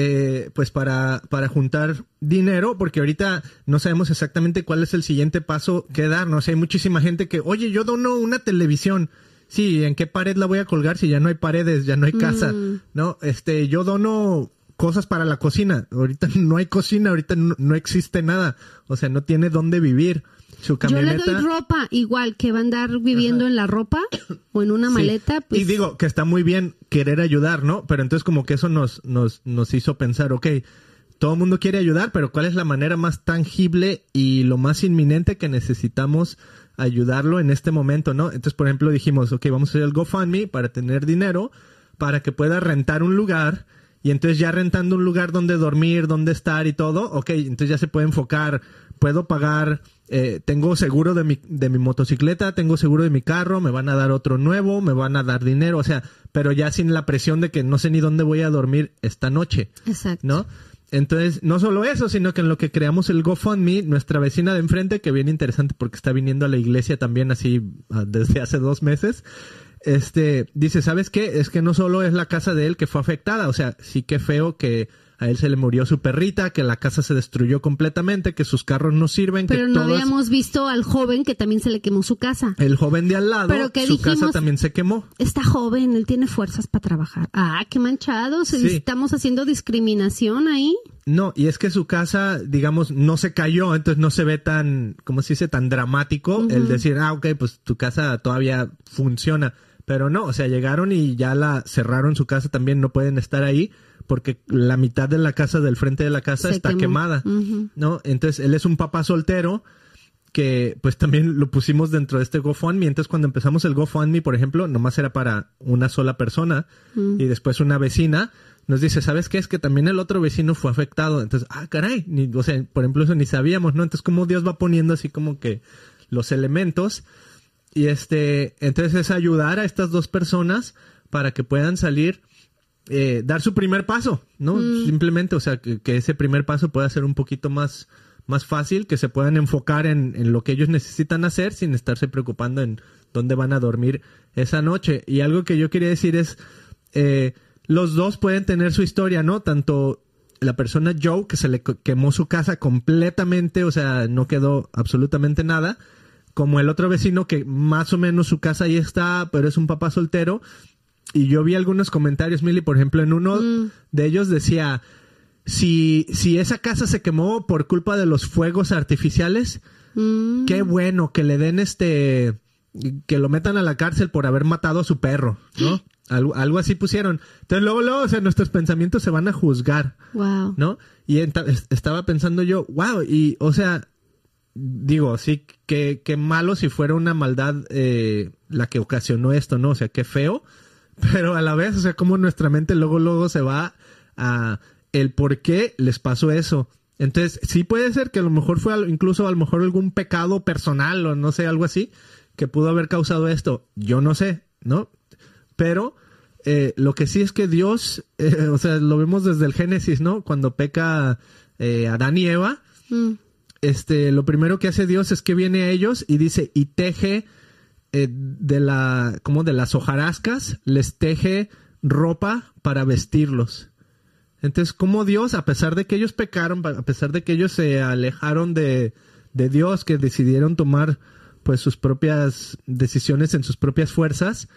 eh, pues para, para juntar dinero, porque ahorita no sabemos exactamente cuál es el siguiente paso que dar. No sé, hay muchísima gente que, oye, yo dono una televisión. Sí, ¿en qué pared la voy a colgar si ya no hay paredes, ya no hay casa? Mm. No, este, yo dono cosas para la cocina. Ahorita no hay cocina, ahorita no, no existe nada. O sea, no tiene dónde vivir. Su Yo le doy ropa, igual que va a andar viviendo en la ropa o en una Sí. maleta, pues Y digo que está muy bien querer ayudar, ¿no? Pero entonces como que eso nos, nos, nos hizo pensar, ok, todo el mundo quiere ayudar, pero ¿cuál es la manera más tangible y lo más inminente que necesitamos ayudarlo en este momento, ¿no? Entonces, por ejemplo, dijimos, ok, vamos a hacer el GoFundMe para tener dinero, para que pueda rentar un lugar. Y entonces ya rentando un lugar donde dormir, donde estar y todo, ok, entonces ya se puede enfocar, puedo pagar, eh, tengo seguro de mi, de mi motocicleta, tengo seguro de mi carro, me van a dar otro nuevo, me van a dar dinero, o sea, pero ya sin la presión de que no sé ni dónde voy a dormir esta noche. exacto. ¿no? Entonces, no solo eso, sino que en lo que creamos el GoFundMe, nuestra vecina de enfrente, que viene interesante porque está viniendo a la iglesia también así ah, desde hace dos meses, este, dice, ¿sabes qué? Es que no solo es la casa de él que fue afectada, o sea, sí que feo que a él se le murió su perrita, que la casa se destruyó completamente, que sus carros no sirven, Pero que no todas- habíamos visto al joven que también se le quemó su casa. el joven de al lado, Pero ¿qué su casa también se quemó. Está joven, él tiene fuerzas para trabajar. Ah, qué manchados. Sí. Estamos haciendo discriminación ahí. No, y es que su casa, digamos, no se cayó, entonces no se ve tan, ¿cómo se dice? Tan dramático el decir, ah, ok, pues tu casa todavía funciona. Pero no, o sea, llegaron y ya la cerraron su casa también, no pueden estar ahí porque la mitad de la casa del frente de la casa Se está quemó. quemada. ¿no? Entonces él es un papá soltero que pues también lo pusimos dentro de este GoFundMe. Entonces cuando empezamos el GoFundMe, por ejemplo, nomás era para una sola persona y después una vecina nos dice, ¿sabes qué? Es que también el otro vecino fue afectado. Entonces, ah, caray, ni, o sea, por ejemplo, eso ni sabíamos, ¿no? Entonces, como Dios va poniendo así como que los elementos y este, entonces es ayudar a estas dos personas para que puedan salir, eh, dar su primer paso, ¿no? Simplemente, o sea, que, que ese primer paso pueda ser un poquito más, más fácil, que se puedan enfocar en, en lo que ellos necesitan hacer sin estarse preocupando en dónde van a dormir esa noche. Y algo que yo quería decir es, eh, los dos pueden tener su historia, ¿no? Tanto la persona Joe, que se le quemó su casa completamente, o sea, no quedó absolutamente nada, como el otro vecino que más o menos su casa ahí está, pero es un papá soltero. Y yo vi algunos comentarios, Milly, por ejemplo, en uno de ellos decía, si, si esa casa se quemó por culpa de los fuegos artificiales, Mm, qué bueno que le den este, que lo metan a la cárcel por haber matado a su perro, ¿no? Algo, algo así pusieron. Entonces luego, luego, o sea, nuestros pensamientos se van a juzgar. wow. ¿no? Y estaba pensando yo, wow, y o sea, digo, sí, que, que malo si fuera una maldad eh, la que ocasionó esto, ¿no? O sea, qué feo, pero a la vez, o sea, como nuestra mente luego, luego se va a el por qué les pasó eso. Entonces, sí puede ser que a lo mejor fue incluso a lo mejor algún pecado personal o no sé, algo así, que pudo haber causado esto. Yo no sé, ¿no? Pero eh, lo que sí es que Dios, eh, o sea, lo vemos desde el Génesis, ¿no? Cuando peca eh, Adán y Eva, Mm, este, lo primero que hace Dios es que viene a ellos y dice, y teje eh, de la, como de las hojarascas, les teje ropa para vestirlos. Entonces, como Dios, a pesar de que ellos pecaron, a pesar de que ellos se alejaron de, de Dios, que decidieron tomar pues sus propias decisiones en sus propias fuerzas,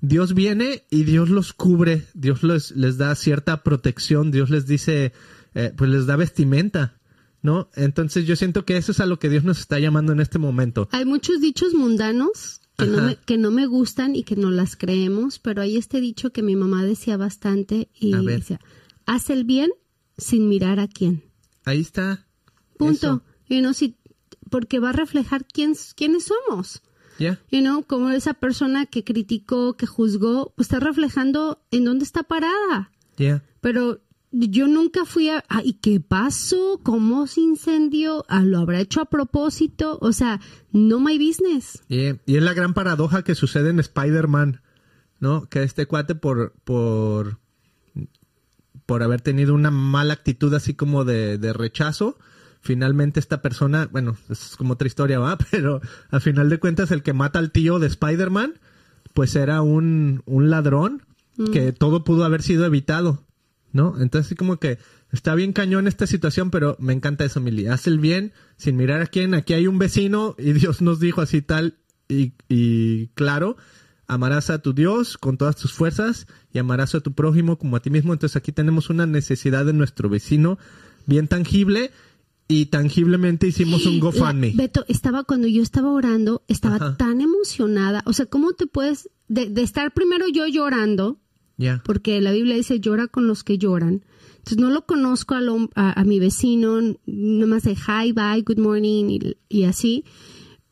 Dios viene y Dios los cubre, Dios les, les da cierta protección, Dios les dice, eh, pues les da vestimenta, ¿no? Entonces yo siento que eso es a lo que Dios nos está llamando en este momento. Hay muchos dichos mundanos que no, me, que no me gustan y que no las creemos, pero hay este dicho que mi mamá decía bastante y decía, haz el bien sin mirar a quién. Ahí está. Punto. Eso. Y no si porque va a reflejar quién, quiénes somos. Ya. You know, como esa persona que criticó, que juzgó, pues está reflejando en dónde está parada. Ya. Pero yo nunca fui a, ¿y qué pasó? ¿Cómo se incendió? Ah, ¿Lo habrá hecho a propósito? O sea, no my business. Yeah. Y es la gran paradoja que sucede en Spider-Man, ¿no? Que este cuate por, por, por haber tenido una mala actitud así como de, de rechazo, finalmente esta persona, bueno, es como otra historia, va, pero al final de cuentas el que mata al tío de Spider-Man, pues era un, un ladrón que todo pudo haber sido evitado, ¿no? Entonces como que está bien cañón esta situación, pero me encanta eso, Mili. Haz el bien sin mirar a quién. Aquí hay un vecino y Dios nos dijo así tal y, y claro, amarás a tu Dios con todas tus fuerzas y amarás a tu prójimo como a ti mismo. Entonces aquí tenemos una necesidad de nuestro vecino bien tangible y tangiblemente hicimos un GoFundMe. Beto, estaba cuando yo estaba orando, estaba tan emocionada. O sea, ¿cómo te puedes, de, estar primero yo llorando, porque la Biblia dice llora con los que lloran. Entonces no lo conozco a, mi vecino, nomás de hi, bye, good morning y así,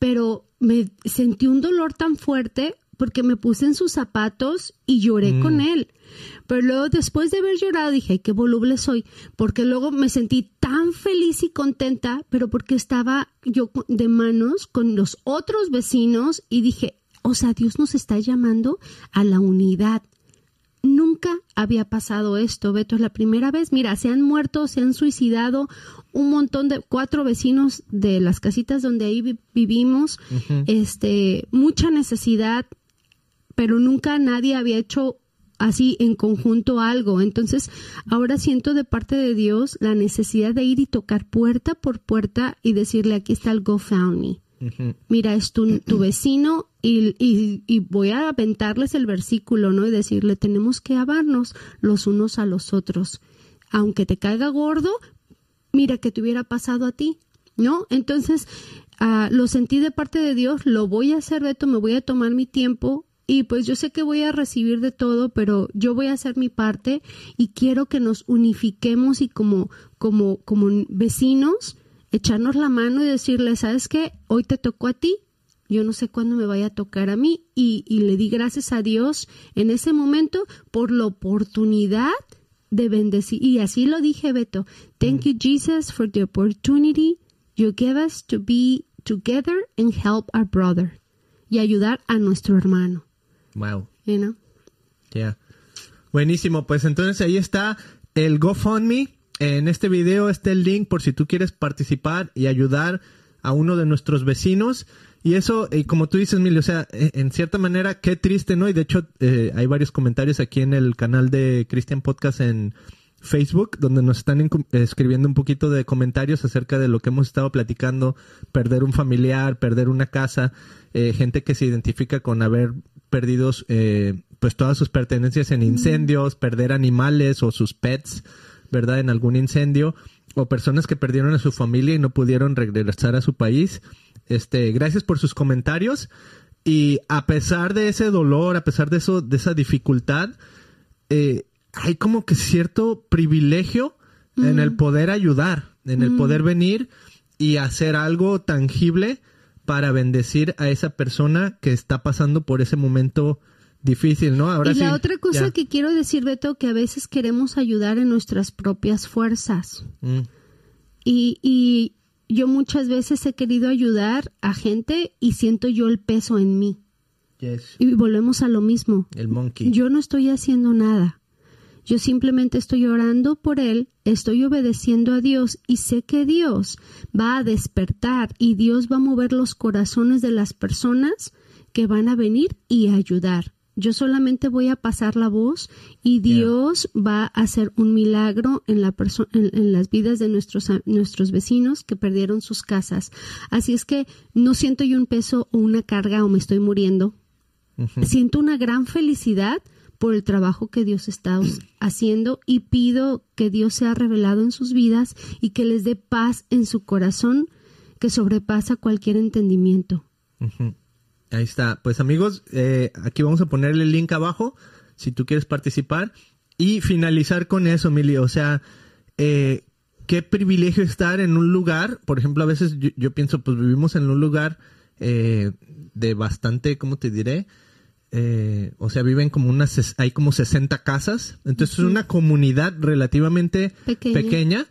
pero me sentí un dolor tan fuerte porque me puse en sus zapatos y lloré con mm. él. Pero luego, después de haber llorado, dije, Ay, qué voluble soy, porque luego me sentí tan feliz y contenta, pero porque estaba yo de manos con los otros vecinos y dije, o sea, Dios nos está llamando a la unidad. Nunca había pasado esto, Beto, es la primera vez. Mira, se han muerto, se han suicidado un montón de cuatro vecinos de las casitas donde ahí vivimos, este, mucha necesidad, pero nunca nadie había hecho así en conjunto algo. Entonces, ahora siento de parte de Dios la necesidad de ir y tocar puerta por puerta y decirle, aquí está el GoFundMe. Mira, es tu, tu vecino y, y, voy a aventarles el versículo, ¿no? Y decirle, tenemos que amarnos los unos a los otros. Aunque te caiga gordo, mira que te hubiera pasado a ti, ¿no? Entonces, ah, lo sentí de parte de Dios, lo voy a hacer, Beto, me voy a tomar mi tiempo y pues yo sé que voy a recibir de todo, pero yo voy a hacer mi parte y quiero que nos unifiquemos y como, como, como vecinos, echarnos la mano y decirle, ¿sabes qué? Hoy te tocó a ti, yo no sé cuándo me vaya a tocar a mí y, y le di gracias a Dios en ese momento por la oportunidad de bendecir. Y así lo dije, Beto. Thank you, Jesus, for the opportunity you give us to be together and help our brother. Y ayudar a nuestro hermano. Wow. You know? Yeah. Buenísimo. Pues entonces ahí está el GoFundMe. En este video está el link por si tú quieres participar y ayudar a uno de nuestros vecinos. Y eso, y como tú dices, Mili, o sea, e, en cierta manera, qué triste, ¿no? Y de hecho, eh, hay varios comentarios aquí en el canal de Christian Podcast en Facebook, donde nos están escribiendo un poquito de comentarios acerca de lo que hemos estado platicando, perder un familiar, perder una casa, eh, gente que se identifica con haber perdido eh, pues todas sus pertenencias en incendios, perder animales o sus pets, ¿verdad? En algún incendio, o personas que perdieron a su familia y no pudieron regresar a su país. Este, gracias por sus comentarios. Y a pesar de ese dolor, a pesar de eso, de esa dificultad, eh, hay como que cierto privilegio en el poder ayudar, en el poder venir y hacer algo tangible para bendecir a esa persona que está pasando por ese momento difícil, ¿no? Ahora y la otra cosa que quiero decir, Beto, que a veces queremos ayudar en nuestras propias fuerzas. Mm. Y, y, yo muchas veces he querido ayudar a gente y siento yo el peso en mí. Y volvemos a lo mismo. El monkey. Yo no estoy haciendo nada. Yo simplemente estoy orando por él, estoy obedeciendo a Dios y sé que Dios va a despertar y Dios va a mover los corazones de las personas que van a venir y ayudar. Yo solamente voy a pasar la voz y Dios va a hacer un milagro en, la en, las vidas de nuestros, nuestros vecinos que perdieron sus casas. Así es que no siento yo un peso o una carga o me estoy muriendo. Siento una gran felicidad por el trabajo que Dios está haciendo y pido que Dios sea revelado en sus vidas y que les dé paz en su corazón que sobrepasa cualquier entendimiento. Ahí está. Pues amigos, eh, aquí vamos a ponerle el link abajo si tú quieres participar. Y finalizar con eso, Mili. O sea, eh, qué privilegio estar en un lugar. Por ejemplo, a veces yo, pienso, pues vivimos en un lugar eh, de bastante, ¿cómo te diré? o sea, viven como unas, hay como 60 casas. Entonces es una comunidad relativamente pequeña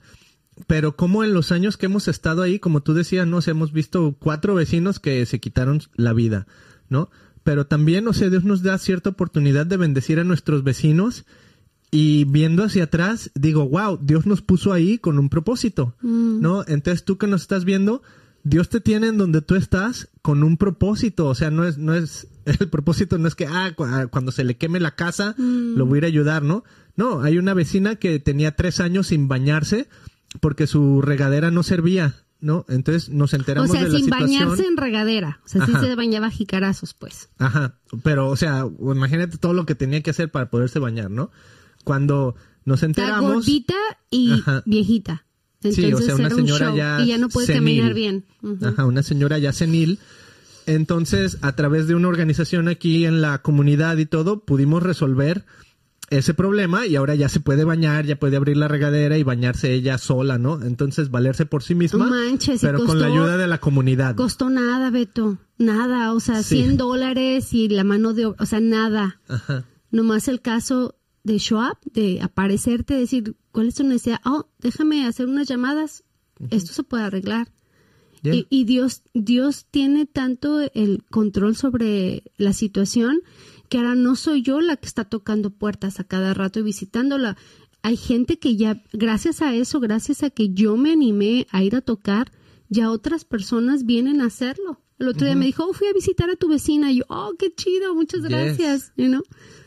pero como en los años que hemos estado ahí, como tú decías, ¿no? hemos visto cuatro vecinos que se quitaron la vida, ¿no? Pero también, o sea, Dios nos da cierta oportunidad de bendecir a nuestros vecinos y viendo hacia atrás, digo, wow, Dios nos puso ahí con un propósito, mm. ¿no? Entonces tú que nos estás viendo, Dios te tiene en donde tú estás con un propósito, o sea, no es, no es, el propósito no es que, ah, ah cuando se le queme la casa, mm. lo voy a ir a ayudar, ¿no? No, hay una vecina que tenía tres años sin bañarse porque su regadera no servía ¿no? Entonces nos enteramos o sea, de la sin situación. bañarse en regadera. O sea, sí se bañaba jicarazos, pues. Ajá, pero o sea, imagínate todo lo que tenía que hacer para poderse bañar, ¿no? Cuando nos enteramos, gordita y Ajá. viejita. Entonces Sí, o sea, una un señora ya Y ya no puede senil. caminar bien. Ajá, una señora ya senil. Entonces, a través de una organización aquí en la comunidad y todo, pudimos resolver ese problema y ahora ya se puede bañar, ya puede abrir la regadera y bañarse ella sola, ¿no? Entonces, valerse por sí misma, No manches, pero con la ayuda de la comunidad. Costó nada, Beto. Nada. O sea, Sí. 100 dólares y la mano de obra. O sea, nada. Ajá. Nomás el caso de up, de aparecerte, decir, ¿cuál es tu necesidad? Oh, déjame hacer unas llamadas. Esto se puede arreglar. Y, y Dios, Dios tiene tanto el control sobre la situación que ahora no soy yo la que está tocando puertas a cada rato y visitándola. Hay gente que ya, gracias a eso, gracias a que yo me animé a ir a tocar, ya otras personas vienen a hacerlo. El otro día me dijo, oh, fui a visitar a tu vecina. Y yo, oh, qué chido, muchas Yes. gracias. You know?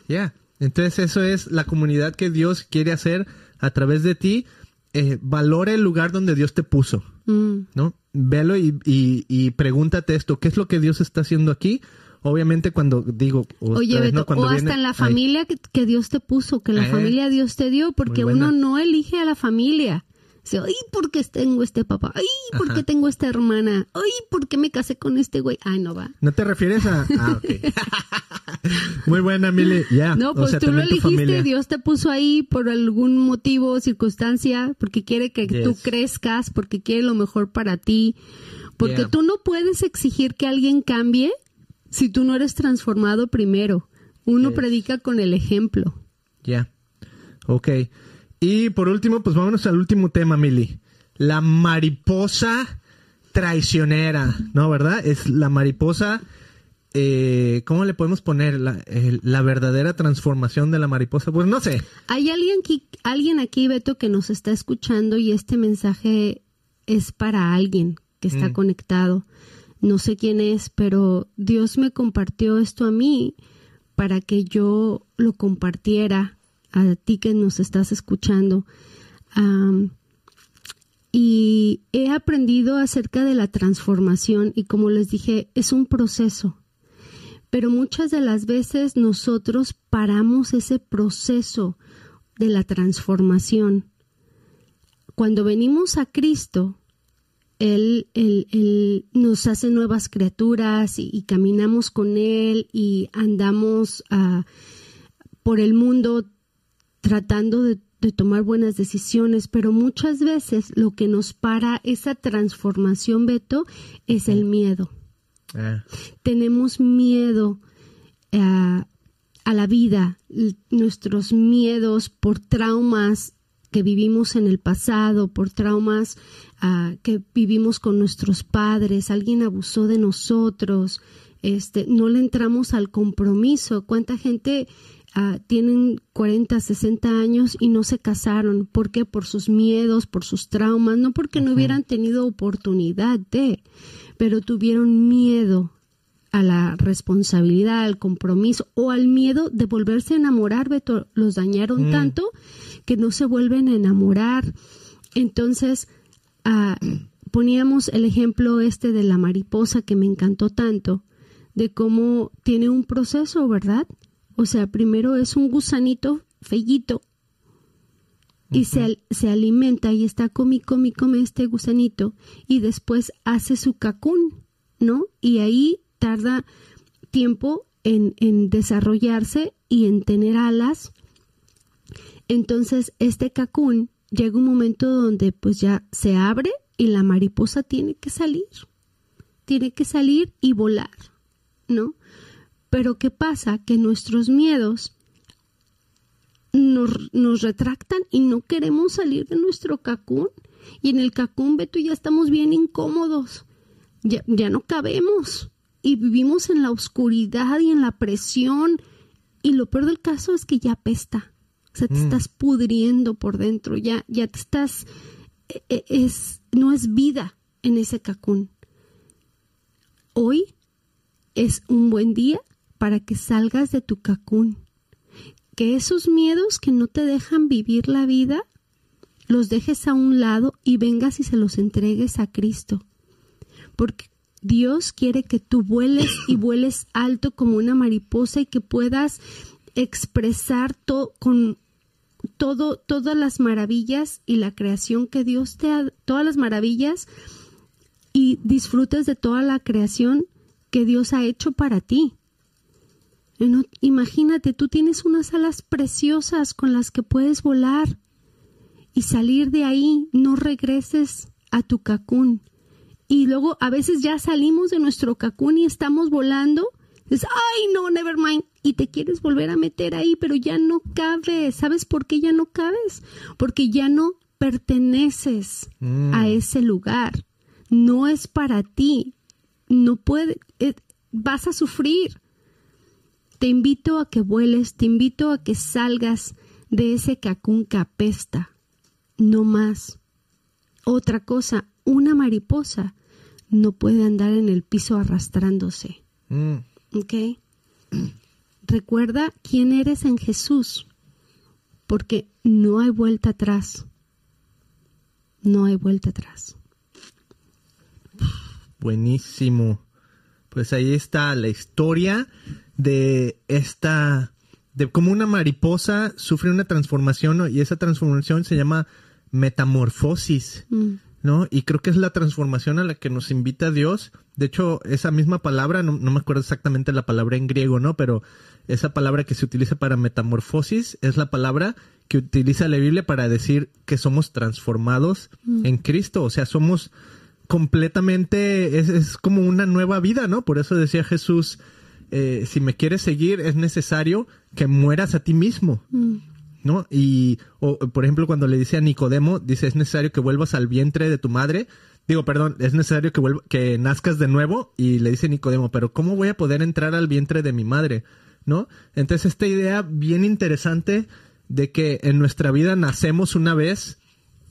Ya. Entonces eso es la comunidad que Dios quiere hacer a través de ti. Eh, valora el lugar donde Dios te puso, Mm. ¿no? Velo y, y, y pregúntate esto, ¿qué es lo que Dios está haciendo aquí? Obviamente cuando digo... Oye, vez, Beto, ¿no? Cuando o hasta en la familia que, que Dios te puso, que la Eh, familia Dios te dio, porque uno no elige a la familia. Dice, ay, ¿por qué tengo este papá? Ay, ¿por qué Ajá. tengo esta hermana? Ay, ¿por qué me casé con este güey? Ay, no va. ¿No te refieres a...? Ah, ok. Muy buena, Mili. Ya. No, o pues sea, tú lo elegiste. Dios te puso ahí por algún motivo, circunstancia, porque quiere que Yes. tú crezcas, porque quiere lo mejor para ti, porque Yeah. tú no puedes exigir que alguien cambie si tú no eres transformado primero. Uno Yes. predica con el ejemplo. Ya. Ok. Y por último, pues vámonos al último tema, Mili. La mariposa traicionera, ¿no? ¿Verdad? Es la mariposa. eh, ¿Cómo le podemos poner la verdadera transformación de la mariposa? Pues no sé. Hay alguien aquí, alguien aquí, Beto, que nos está escuchando y este mensaje es para alguien que está Mm. conectado. No sé quién es, pero Dios me compartió esto a mí para que yo lo compartiera a ti que nos estás escuchando. Y he aprendido acerca de la transformación y como les dije, es un proceso pero muchas de las veces nosotros paramos ese proceso de la transformación. Cuando venimos a Cristo, Él, Él- Él nos hace nuevas criaturas y, y caminamos con Él y andamos ah, por el mundo tratando de, de tomar buenas decisiones, pero muchas veces lo que nos para esa transformación, Beto, es el miedo. Ah, tenemos miedo a, a la vida, nuestros miedos por traumas que vivimos en el pasado, por traumas ah, que vivimos con nuestros padres, alguien abusó de nosotros, este, no le entramos al compromiso. ¿Cuánta gente ah, tienen 40, 60 años y no se casaron? ¿Por qué? Por sus miedos, por sus traumas, no porque no hubieran tenido oportunidad de, pero tuvieron miedo a la responsabilidad, al compromiso o al miedo de volverse a enamorar, Beto, los dañaron Mm. tanto que no se vuelven a enamorar. Entonces, ah, poníamos el ejemplo este de la mariposa que me encantó tanto, de cómo tiene un proceso, ¿verdad? O sea, primero es un gusanito fellito y se, se alimenta y está come, come, come este gusanito y después hace su cacún, ¿no? Y ahí tarda tiempo en, en desarrollarse y en tener alas. Entonces, este cacún llega un momento donde pues ya se abre y la mariposa tiene que salir. Tiene que salir y volar, ¿no? Pero ¿qué pasa? Que nuestros miedos nos, nos retractan y no queremos salir de nuestro cacún. Y en el cacún, Beto, ya estamos bien incómodos. Ya, ya no cabemos. Y vivimos en la oscuridad y en la presión. Y lo peor del caso es que ya apesta. O sea, te Mm. estás pudriendo por dentro. Ya, ya te estás. e- e- Es, no es vida en ese cacún. Hoy es un buen día para que salgas de tu cacún. Que esos miedos que no te dejan vivir la vida, los dejes a un lado y vengas y se los entregues a Cristo. Porque Dios quiere que tú vueles y vueles alto como una mariposa y que puedas expresar todo con todo, todas las maravillas y la creación que Dios te ha, todas las maravillas y disfrutes de toda la creación que Dios ha hecho para ti. imagínate, tú tienes unas alas preciosas con las que puedes volar y salir de ahí, no regreses a tu cacún. Y luego a veces ya salimos de nuestro cacún y estamos volando. Dices, ay, no, never mind. Y te quieres volver a meter ahí, pero ya no cabes. ¿Sabes por qué ya no cabes? Porque ya no perteneces Mm. a ese lugar. No es para ti. No puede, eh, vas a sufrir. Te invito a que vueles, te invito a que salgas de ese cacún que apesta. No más. Otra cosa, una mariposa no puede andar en el piso arrastrándose. Mm. ¿Ok? Recuerda quién eres en Jesús, porque no hay vuelta atrás. No hay vuelta atrás. Buenísimo. Pues ahí está la historia de esta, de cómo una mariposa sufre una transformación y esa transformación se llama metamorfosis, Mm, ¿no? Y creo que es la transformación a la que nos invita Dios. De hecho, esa misma palabra, no, no me acuerdo exactamente la palabra en griego, ¿no? Pero esa palabra que se utiliza para metamorfosis es la palabra que utiliza la Biblia para decir que somos transformados en Cristo. O sea, somos completamente, es, es como una nueva vida, ¿no? Por eso decía Jesús, eh, si me quieres seguir es necesario que mueras a ti mismo. mm, ¿no? Y, o, por ejemplo, cuando le dice a Nicodemo, dice, es necesario que vuelvas al vientre de tu madre. Digo, perdón, es necesario que, vuelva, que nazcas de nuevo. Y le dice Nicodemo, pero ¿cómo voy a poder entrar al vientre de mi madre? ¿No? Entonces, esta idea bien interesante de que en nuestra vida nacemos una vez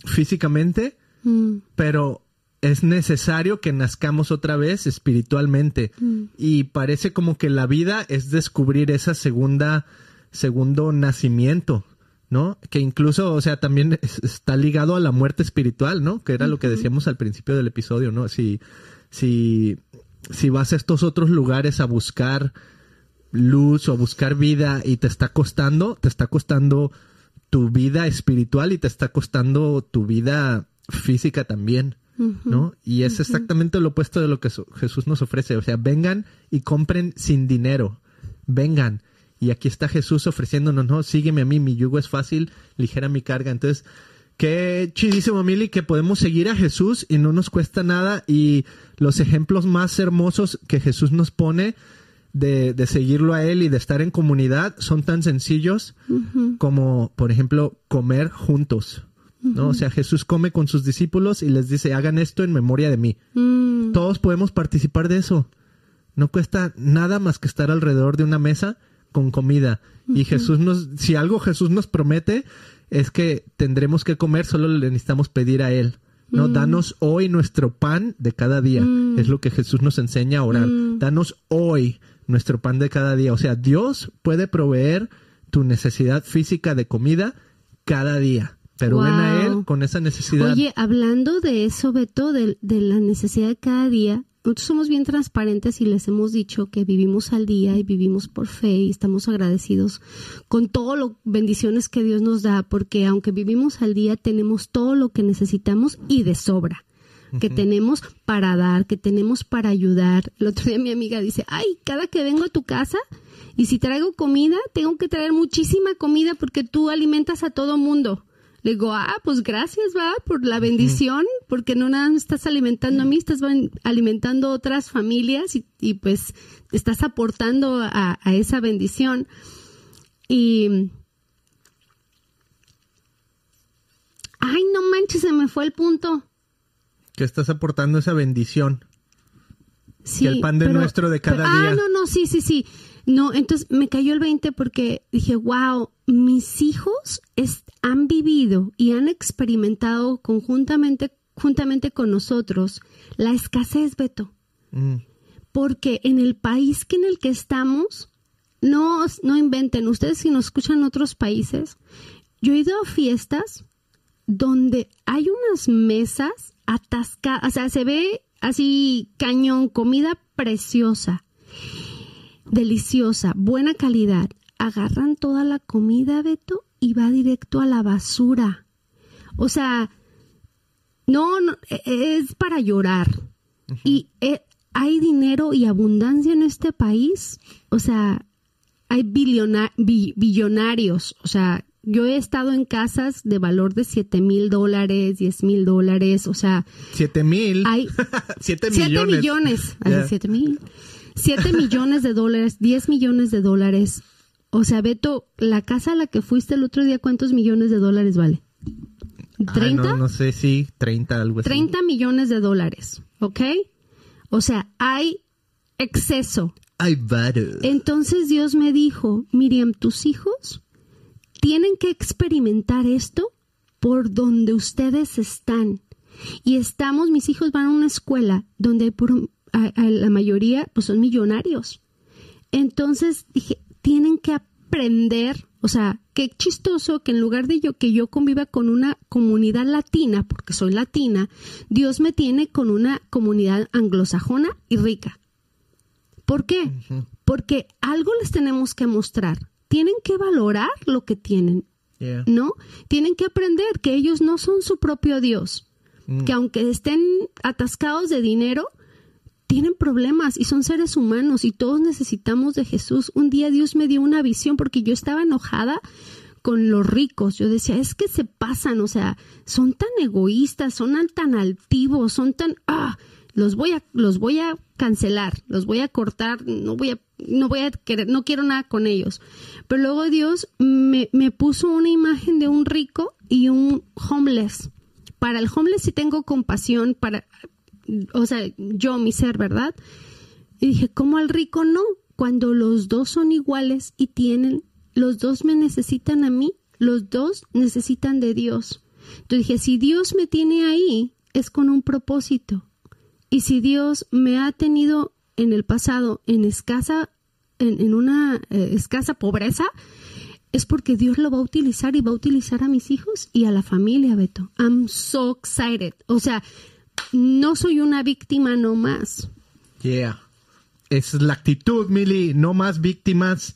físicamente, mm, pero es necesario que nazcamos otra vez espiritualmente. mm, Y parece como que la vida es descubrir esa segunda, segundo nacimiento, ¿no? Que incluso, o sea, también es- está ligado a la muerte espiritual, ¿no? Que era lo que decíamos al principio del episodio, ¿no? Si, si, si vas a estos otros lugares a buscar luz o a buscar vida y te está costando, te está costando tu vida espiritual y te está costando tu vida física también. ¿no? Y es exactamente lo opuesto de lo que Jesús nos ofrece. O sea, vengan y compren sin dinero. Vengan. Y aquí está Jesús ofreciéndonos, no, sígueme a mí, mi yugo es fácil, ligera mi carga. Entonces, qué chidísimo, Mili, que podemos seguir a Jesús y no nos cuesta nada. Y los ejemplos más hermosos que Jesús nos pone de, de seguirlo a Él y de estar en comunidad son tan sencillos como, por ejemplo, comer juntos. ¿no? O sea, Jesús come con sus discípulos y les dice, hagan esto en memoria de mí. mm, Todos podemos participar de eso. No cuesta nada más que estar alrededor de una mesa con comida. Y Jesús nos, si algo Jesús nos promete, es que tendremos que comer, solo le necesitamos pedir a Él. No, danos hoy nuestro pan de cada día. Mm. Es lo que Jesús nos enseña a orar. Mm. Danos hoy nuestro pan de cada día. O sea, Dios puede proveer tu necesidad física de comida cada día. Pero ven a. Él con esa necesidad. Oye, hablando de eso, Beto, de, de la necesidad de cada día, nosotros somos bien transparentes y les hemos dicho que vivimos al día y vivimos por fe y estamos agradecidos con todo lo bendiciones que Dios nos da, porque aunque vivimos al día, tenemos todo lo que necesitamos y de sobra. que tenemos para dar, que tenemos para ayudar. El otro día mi amiga dice, ay, cada que vengo a tu casa y si traigo comida, tengo que traer muchísima comida porque tú alimentas a todo mundo. Le digo, ah, pues gracias, va, por la bendición, porque no nada más estás alimentando a mí, estás alimentando a otras familias y, y, pues estás aportando a, a esa bendición. Y... Ay, no manches, se me fue el punto. Que estás aportando esa bendición. Sí, el pan de nuestro de cada pero- día. Ah, no, no, sí, sí, sí. No, entonces me cayó el 20 porque dije, wow, mis hijos es- han vivido y han experimentado conjuntamente, juntamente con nosotros la escasez, Beto. Mm. Porque en el país que en el que estamos, no, no inventen, ustedes si nos escuchan en otros países, yo he ido a fiestas donde hay unas mesas atascadas, o sea, se ve así cañón, comida preciosa, deliciosa, buena calidad. Agarran toda la comida, Beto, y va directo a la basura. O sea, no, no e- es para llorar. Y eh, hay dinero y abundancia en este país. O sea, hay bi- billonarios. O sea, yo he estado en casas de valor de 7 mil dólares, 10 mil dólares. O sea, Siete mil. hay Siete 7 millones. millones. Ya. 7 mil. 7 millones de dólares, 10 millones de dólares. O sea, Beto, la casa a la que fuiste el otro día, ¿cuántos millones de dólares vale? Ah, ¿30? no, no sé, sí, 30, algo así. 30 millones de dólares, ¿ok? O sea, hay exceso. Ay, varo. Entonces Dios me dijo, Miriam, tus hijos tienen que experimentar esto por donde ustedes están. Y estamos, mis hijos van a una escuela donde hay puro- a- a la mayoría pues son millonarios. Entonces dije, tienen que aprender, o sea, qué chistoso que en lugar de yo que yo conviva con una comunidad latina, porque soy latina, Dios me tiene con una comunidad anglosajona y rica. ¿Por qué? Porque algo les tenemos que mostrar. Tienen que valorar lo que tienen, Yeah. ¿no? Tienen que aprender que ellos no son su propio Dios, que aunque estén atascados de dinero, tienen problemas y son seres humanos y todos necesitamos de Jesús. Un día Dios me dio una visión porque yo estaba enojada con los ricos. Yo decía, es que se pasan, o sea, son tan egoístas, son tan altivos, son tan ah, los voy a los voy a cancelar, los voy a cortar, no voy a no voy a querer, no quiero nada con ellos. Pero luego Dios me, me puso una imagen de un rico y un homeless. Para el homeless sí tengo compasión, para o sea, yo, mi ser, ¿verdad? Y dije, ¿cómo al rico no? Cuando los dos son iguales y tienen, los dos me necesitan a mí, los dos necesitan de Dios. Entonces dije, si Dios me tiene ahí, es con un propósito. Y si Dios me ha tenido en el pasado en escasa, en, en una eh, escasa pobreza, es porque Dios lo va a utilizar y va a utilizar a mis hijos y a la familia, Beto. I'm so excited. O sea, no soy una víctima no más. Yeah. Esa es la actitud, Mili. No más víctimas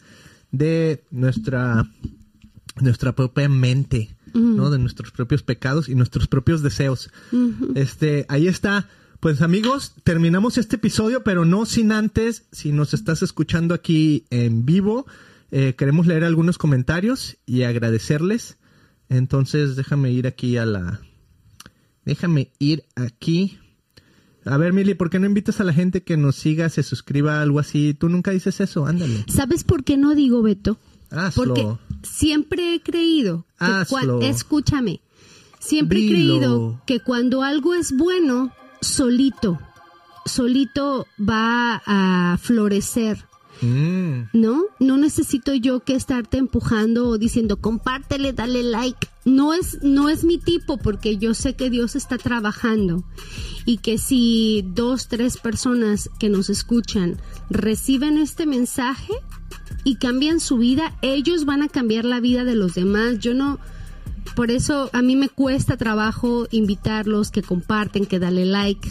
de nuestra, nuestra propia mente, ¿no? De nuestros propios pecados y nuestros propios deseos. Este, ahí está. Pues amigos, terminamos este episodio, pero no sin antes, si nos estás escuchando aquí en vivo, eh, queremos leer algunos comentarios y agradecerles. Entonces, déjame ir aquí a la... Déjame ir aquí. A ver, Mili, ¿por qué no invitas a la gente que nos siga, se suscriba, algo así? Tú nunca dices eso, ándale. ¿Sabes por qué no digo Beto? Hazlo. Porque siempre he creído que Hazlo. cua- escúchame, siempre he creído que cuando algo es bueno, solito, solito va a florecer. Mm, ¿no? No necesito yo que estarte empujando o diciendo compártele, dale like. No es, no es mi tipo porque yo sé que Dios está trabajando y que si dos, tres personas que nos escuchan reciben este mensaje y cambian su vida, ellos van a cambiar la vida de los demás. Yo no, por eso a mí me cuesta trabajo invitarlos que comparten, que dale like.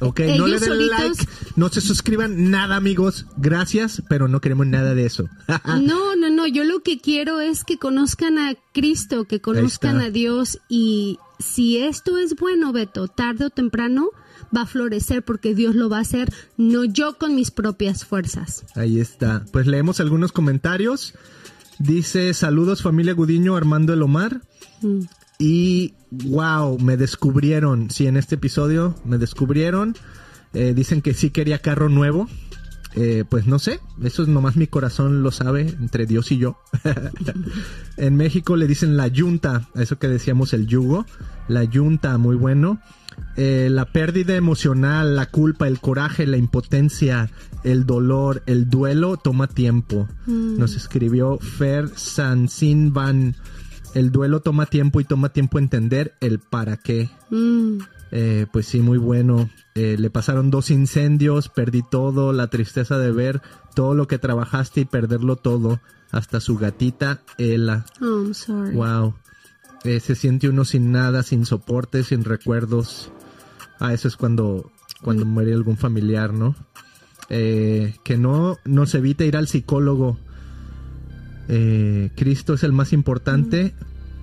Ok, no le den solitos- like, no se suscriban, nada, amigos. Gracias, pero no queremos nada de eso. No, no, no. Yo lo que quiero es que conozcan a Cristo, que conozcan a Dios y si esto es bueno, Beto, tarde o temprano va a florecer porque Dios lo va a hacer, no yo con mis propias fuerzas. Ahí está. Pues leemos algunos comentarios. Dice, saludos familia Gudiño, Armando El Omar. Mm. Y wow, me descubrieron. Sí, en este episodio me descubrieron. Eh, dicen que sí quería carro nuevo. Eh, pues no sé, eso es nomás mi corazón lo sabe, entre Dios y yo. en México le dicen la yunta, a eso que decíamos el yugo. La yunta, muy bueno. Eh, la pérdida emocional, la culpa, el coraje, la impotencia, el dolor, el duelo toma tiempo. Nos escribió Fer Sansin Van. El duelo toma tiempo y toma tiempo entender el para qué. Mm. Eh, pues sí, muy bueno. Eh, le pasaron dos incendios, perdí todo, la tristeza de ver todo lo que trabajaste y perderlo todo, hasta su gatita Ela. Oh, I'm sorry. Wow. eh, se siente uno sin nada, sin soporte, sin recuerdos. Ah, eso es cuando, cuando muere algún familiar, ¿no? Eh, que no nos evite ir al psicólogo. Eh, Cristo es el más importante,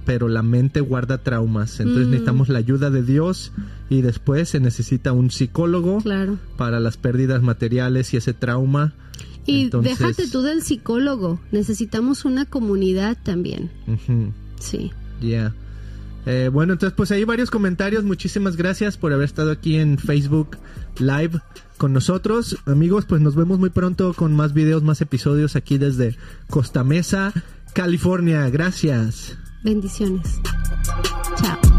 pero la mente guarda traumas. Entonces Mm. necesitamos la ayuda de Dios y después se necesita un psicólogo Claro. para las pérdidas materiales y ese trauma. Y Entonces- déjate tú del psicólogo. Necesitamos una comunidad también. Sí. Ya. Eh, bueno, entonces pues hay varios comentarios. Muchísimas gracias por haber estado aquí en Facebook Live con nosotros. Amigos, pues nos vemos muy pronto con más videos, más episodios aquí desde Costa Mesa, California. Gracias. Bendiciones. Chao.